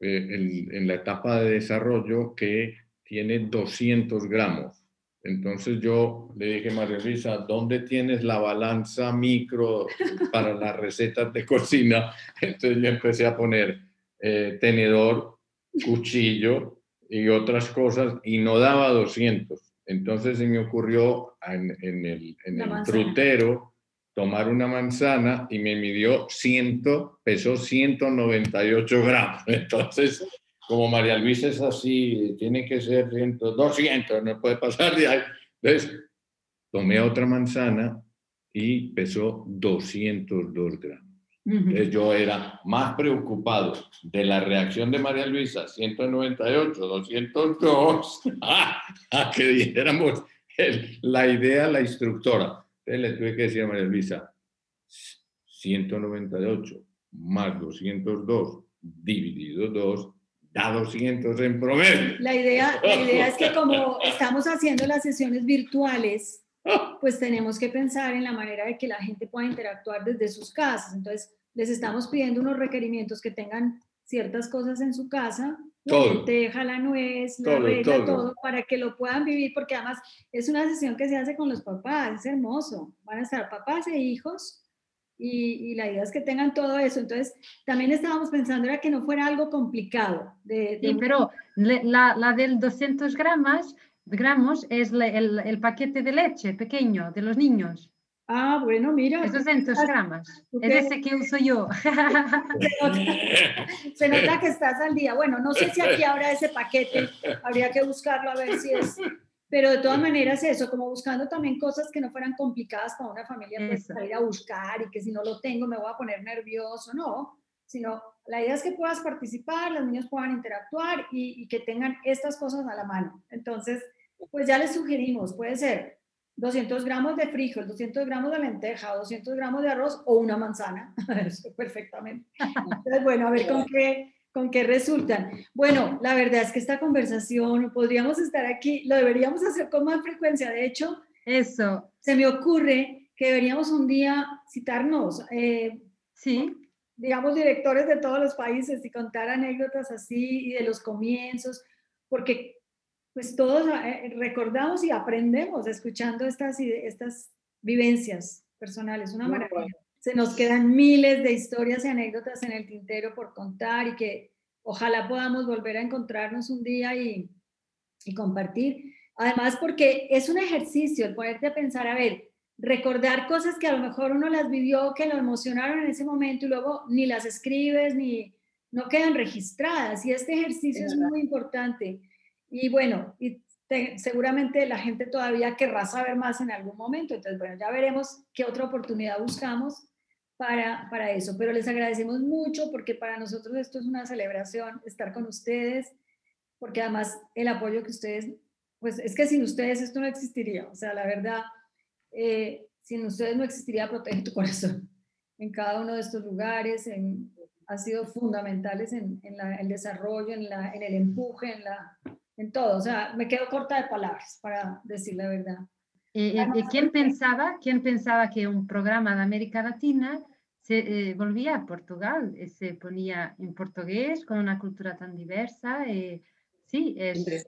eh, en, la etapa de desarrollo que tiene 200 gramos Entonces yo le dije, María Luisa, ¿dónde tienes la balanza micro para las recetas de cocina? Entonces yo empecé a poner eh, tenedor, cuchillo y otras cosas y no daba 200. Entonces se me ocurrió en, el, en el frutero tomar una manzana y me midió 100, pesó 198 gramos. Entonces, como María Luisa es así, tiene que ser 100, 200, no puede pasar de ahí. Entonces, tomé otra manzana y pesó 202 gramos. Entonces yo era más preocupado de la reacción de María Luisa, 198, 202, a, que dijéramos la idea la instructora. Entonces le tuve que decir a María Luisa, 198 más 202 dividido 2 da 200 en promedio. La idea, la idea es que como estamos haciendo las sesiones virtuales, pues tenemos que pensar en la manera de que la gente pueda interactuar desde sus casas. Entonces, les estamos pidiendo unos requerimientos que tengan ciertas cosas en su casa, la lenteja, la nuez, la todo, todo. para que lo puedan vivir, porque además es una sesión que se hace con los papás, es hermoso. Van a estar papás e hijos y, la idea es que tengan todo eso. Entonces, también estábamos pensando era que no fuera algo complicado. De, Sí, pero la, la, del 200 gramos, gramos es el, el, paquete de leche pequeño de los niños. Ah, bueno, mira. Es 200 gramos. Es ese que uso yo. Se nota, que estás al día. Bueno, no sé si aquí habrá ese paquete. Habría que buscarlo a ver si es. Pero de todas maneras eso, como buscando también cosas que no fueran complicadas para una familia pues, salir a buscar y que si no lo tengo me voy a poner nervioso, no, sino la idea es que puedas participar, los niños puedan interactuar y, y que tengan estas cosas a la mano. Entonces, pues ya les sugerimos, puede ser 200 gramos de frijol, 200 gramos de lenteja, 200 gramos de arroz o una manzana. Eso, perfectamente. Entonces, bueno, a ver con qué, con qué resultan. Bueno, la verdad es que esta conversación, podríamos estar aquí, lo deberíamos hacer con más frecuencia. De hecho, eso. Se me ocurre que deberíamos un día citarnos. Eh, sí. Digamos, directores de todos los países y contar anécdotas así y de los comienzos, porque pues todos eh, recordamos y aprendemos escuchando estas, estas vivencias personales, una maravilla. Se nos quedan miles de historias y anécdotas en el tintero por contar y que ojalá podamos volver a encontrarnos un día y, y compartir. Además, porque es un ejercicio el ponerte a pensar, a ver, recordar cosas que a lo mejor uno las vivió, que lo emocionaron en ese momento y luego ni las escribes ni no quedan registradas. Y este ejercicio es, es muy importante. Y bueno, y seguramente la gente todavía querrá saber más en algún momento. Entonces, bueno, ya veremos qué otra oportunidad buscamos para, para eso. Pero les agradecemos mucho porque para nosotros esto es una celebración, estar con ustedes, porque además el apoyo que ustedes, pues es que sin ustedes esto no existiría. O sea, la verdad, eh, sin ustedes no existiría Protege tu Corazón en cada uno de estos lugares, en, ha sido fundamentales en, en el desarrollo, en, la, en el empuje, en la en todo. O sea, me quedo corta de palabras para decir la verdad. ¿Y, quién, pensaba, quién pensaba que un programa de América Latina se eh, volvía a Portugal, eh, se ponía en portugués con una cultura tan diversa? Eh, sí, es...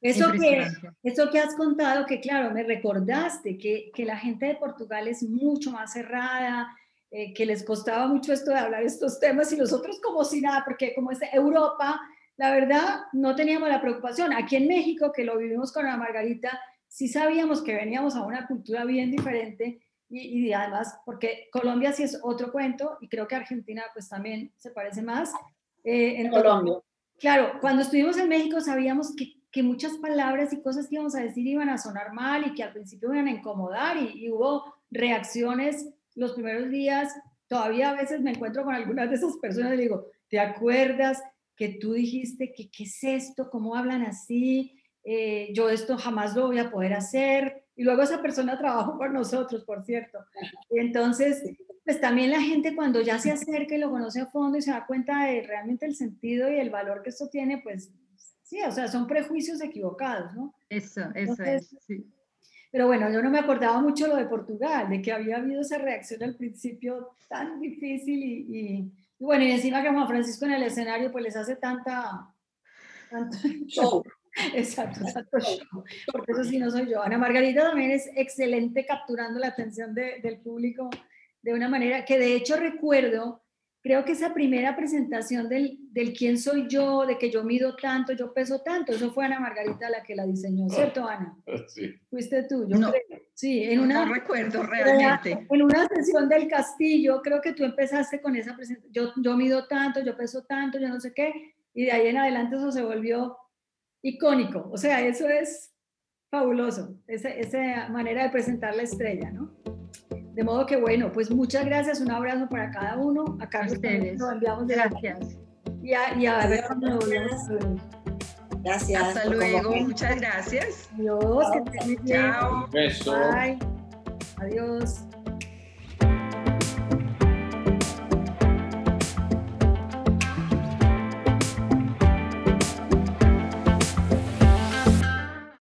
Eso que, eso que has contado, que claro, me recordaste que, que la gente de Portugal es mucho más cerrada, que les costaba mucho esto de hablar estos temas y nosotros como si nada, porque como es Europa, la verdad, no teníamos la preocupación. Aquí en México, que lo vivimos con la Margarita, sí sabíamos que veníamos a una cultura bien diferente y, además, porque Colombia sí es otro cuento y creo que Argentina pues también se parece más. Eh, en Colombia. Claro, cuando estuvimos en México sabíamos que, que, muchas palabras y cosas que íbamos a decir iban a sonar mal y que al principio iban a incomodar y, y hubo reacciones los primeros días. Todavía a veces me encuentro con algunas de esas personas y digo, ¿te acuerdas? Que tú dijiste que qué es esto, cómo hablan así, eh, yo esto jamás lo voy a poder hacer. Y luego esa persona trabajó con nosotros, por cierto. Y entonces, pues también la gente cuando ya se acerca y lo conoce a fondo y se da cuenta de realmente el sentido y el valor que esto tiene, pues sí, o sea, son prejuicios equivocados, ¿no? Eso, eso es, sí. Pero bueno, yo no me acordaba mucho lo de Portugal, de que había habido esa reacción al principio tan difícil y y bueno, y encima que Juan Francisco en el escenario pues les hace tanta... show. Exacto, exacto. Porque eso sí no soy yo. Ana Margarita también es excelente capturando la atención del público de una manera que de hecho recuerdo, creo que esa primera presentación del, del quién soy yo, de que yo mido tanto, yo peso tanto, eso fue Ana Margarita la que la diseñó, ¿cierto, Ana? Sí. Fuiste tú, yo No. creo. Sí, en una, No recuerdo realmente. en una sesión del castillo, creo que tú empezaste con esa presentación, yo, yo mido tanto, yo peso tanto, yo no sé qué, y de ahí en adelante eso se volvió icónico. O sea, eso es fabuloso, esa, esa manera de presentar la estrella, ¿no? De modo que bueno, pues muchas gracias, un abrazo para cada uno. A Carlos lo enviamos de Gracias. Y a, y a ver cuando nos volvemos. Gracias. Hasta luego, muchas gracias. Adiós, que bien. Chao. Beso. Bye. Adiós.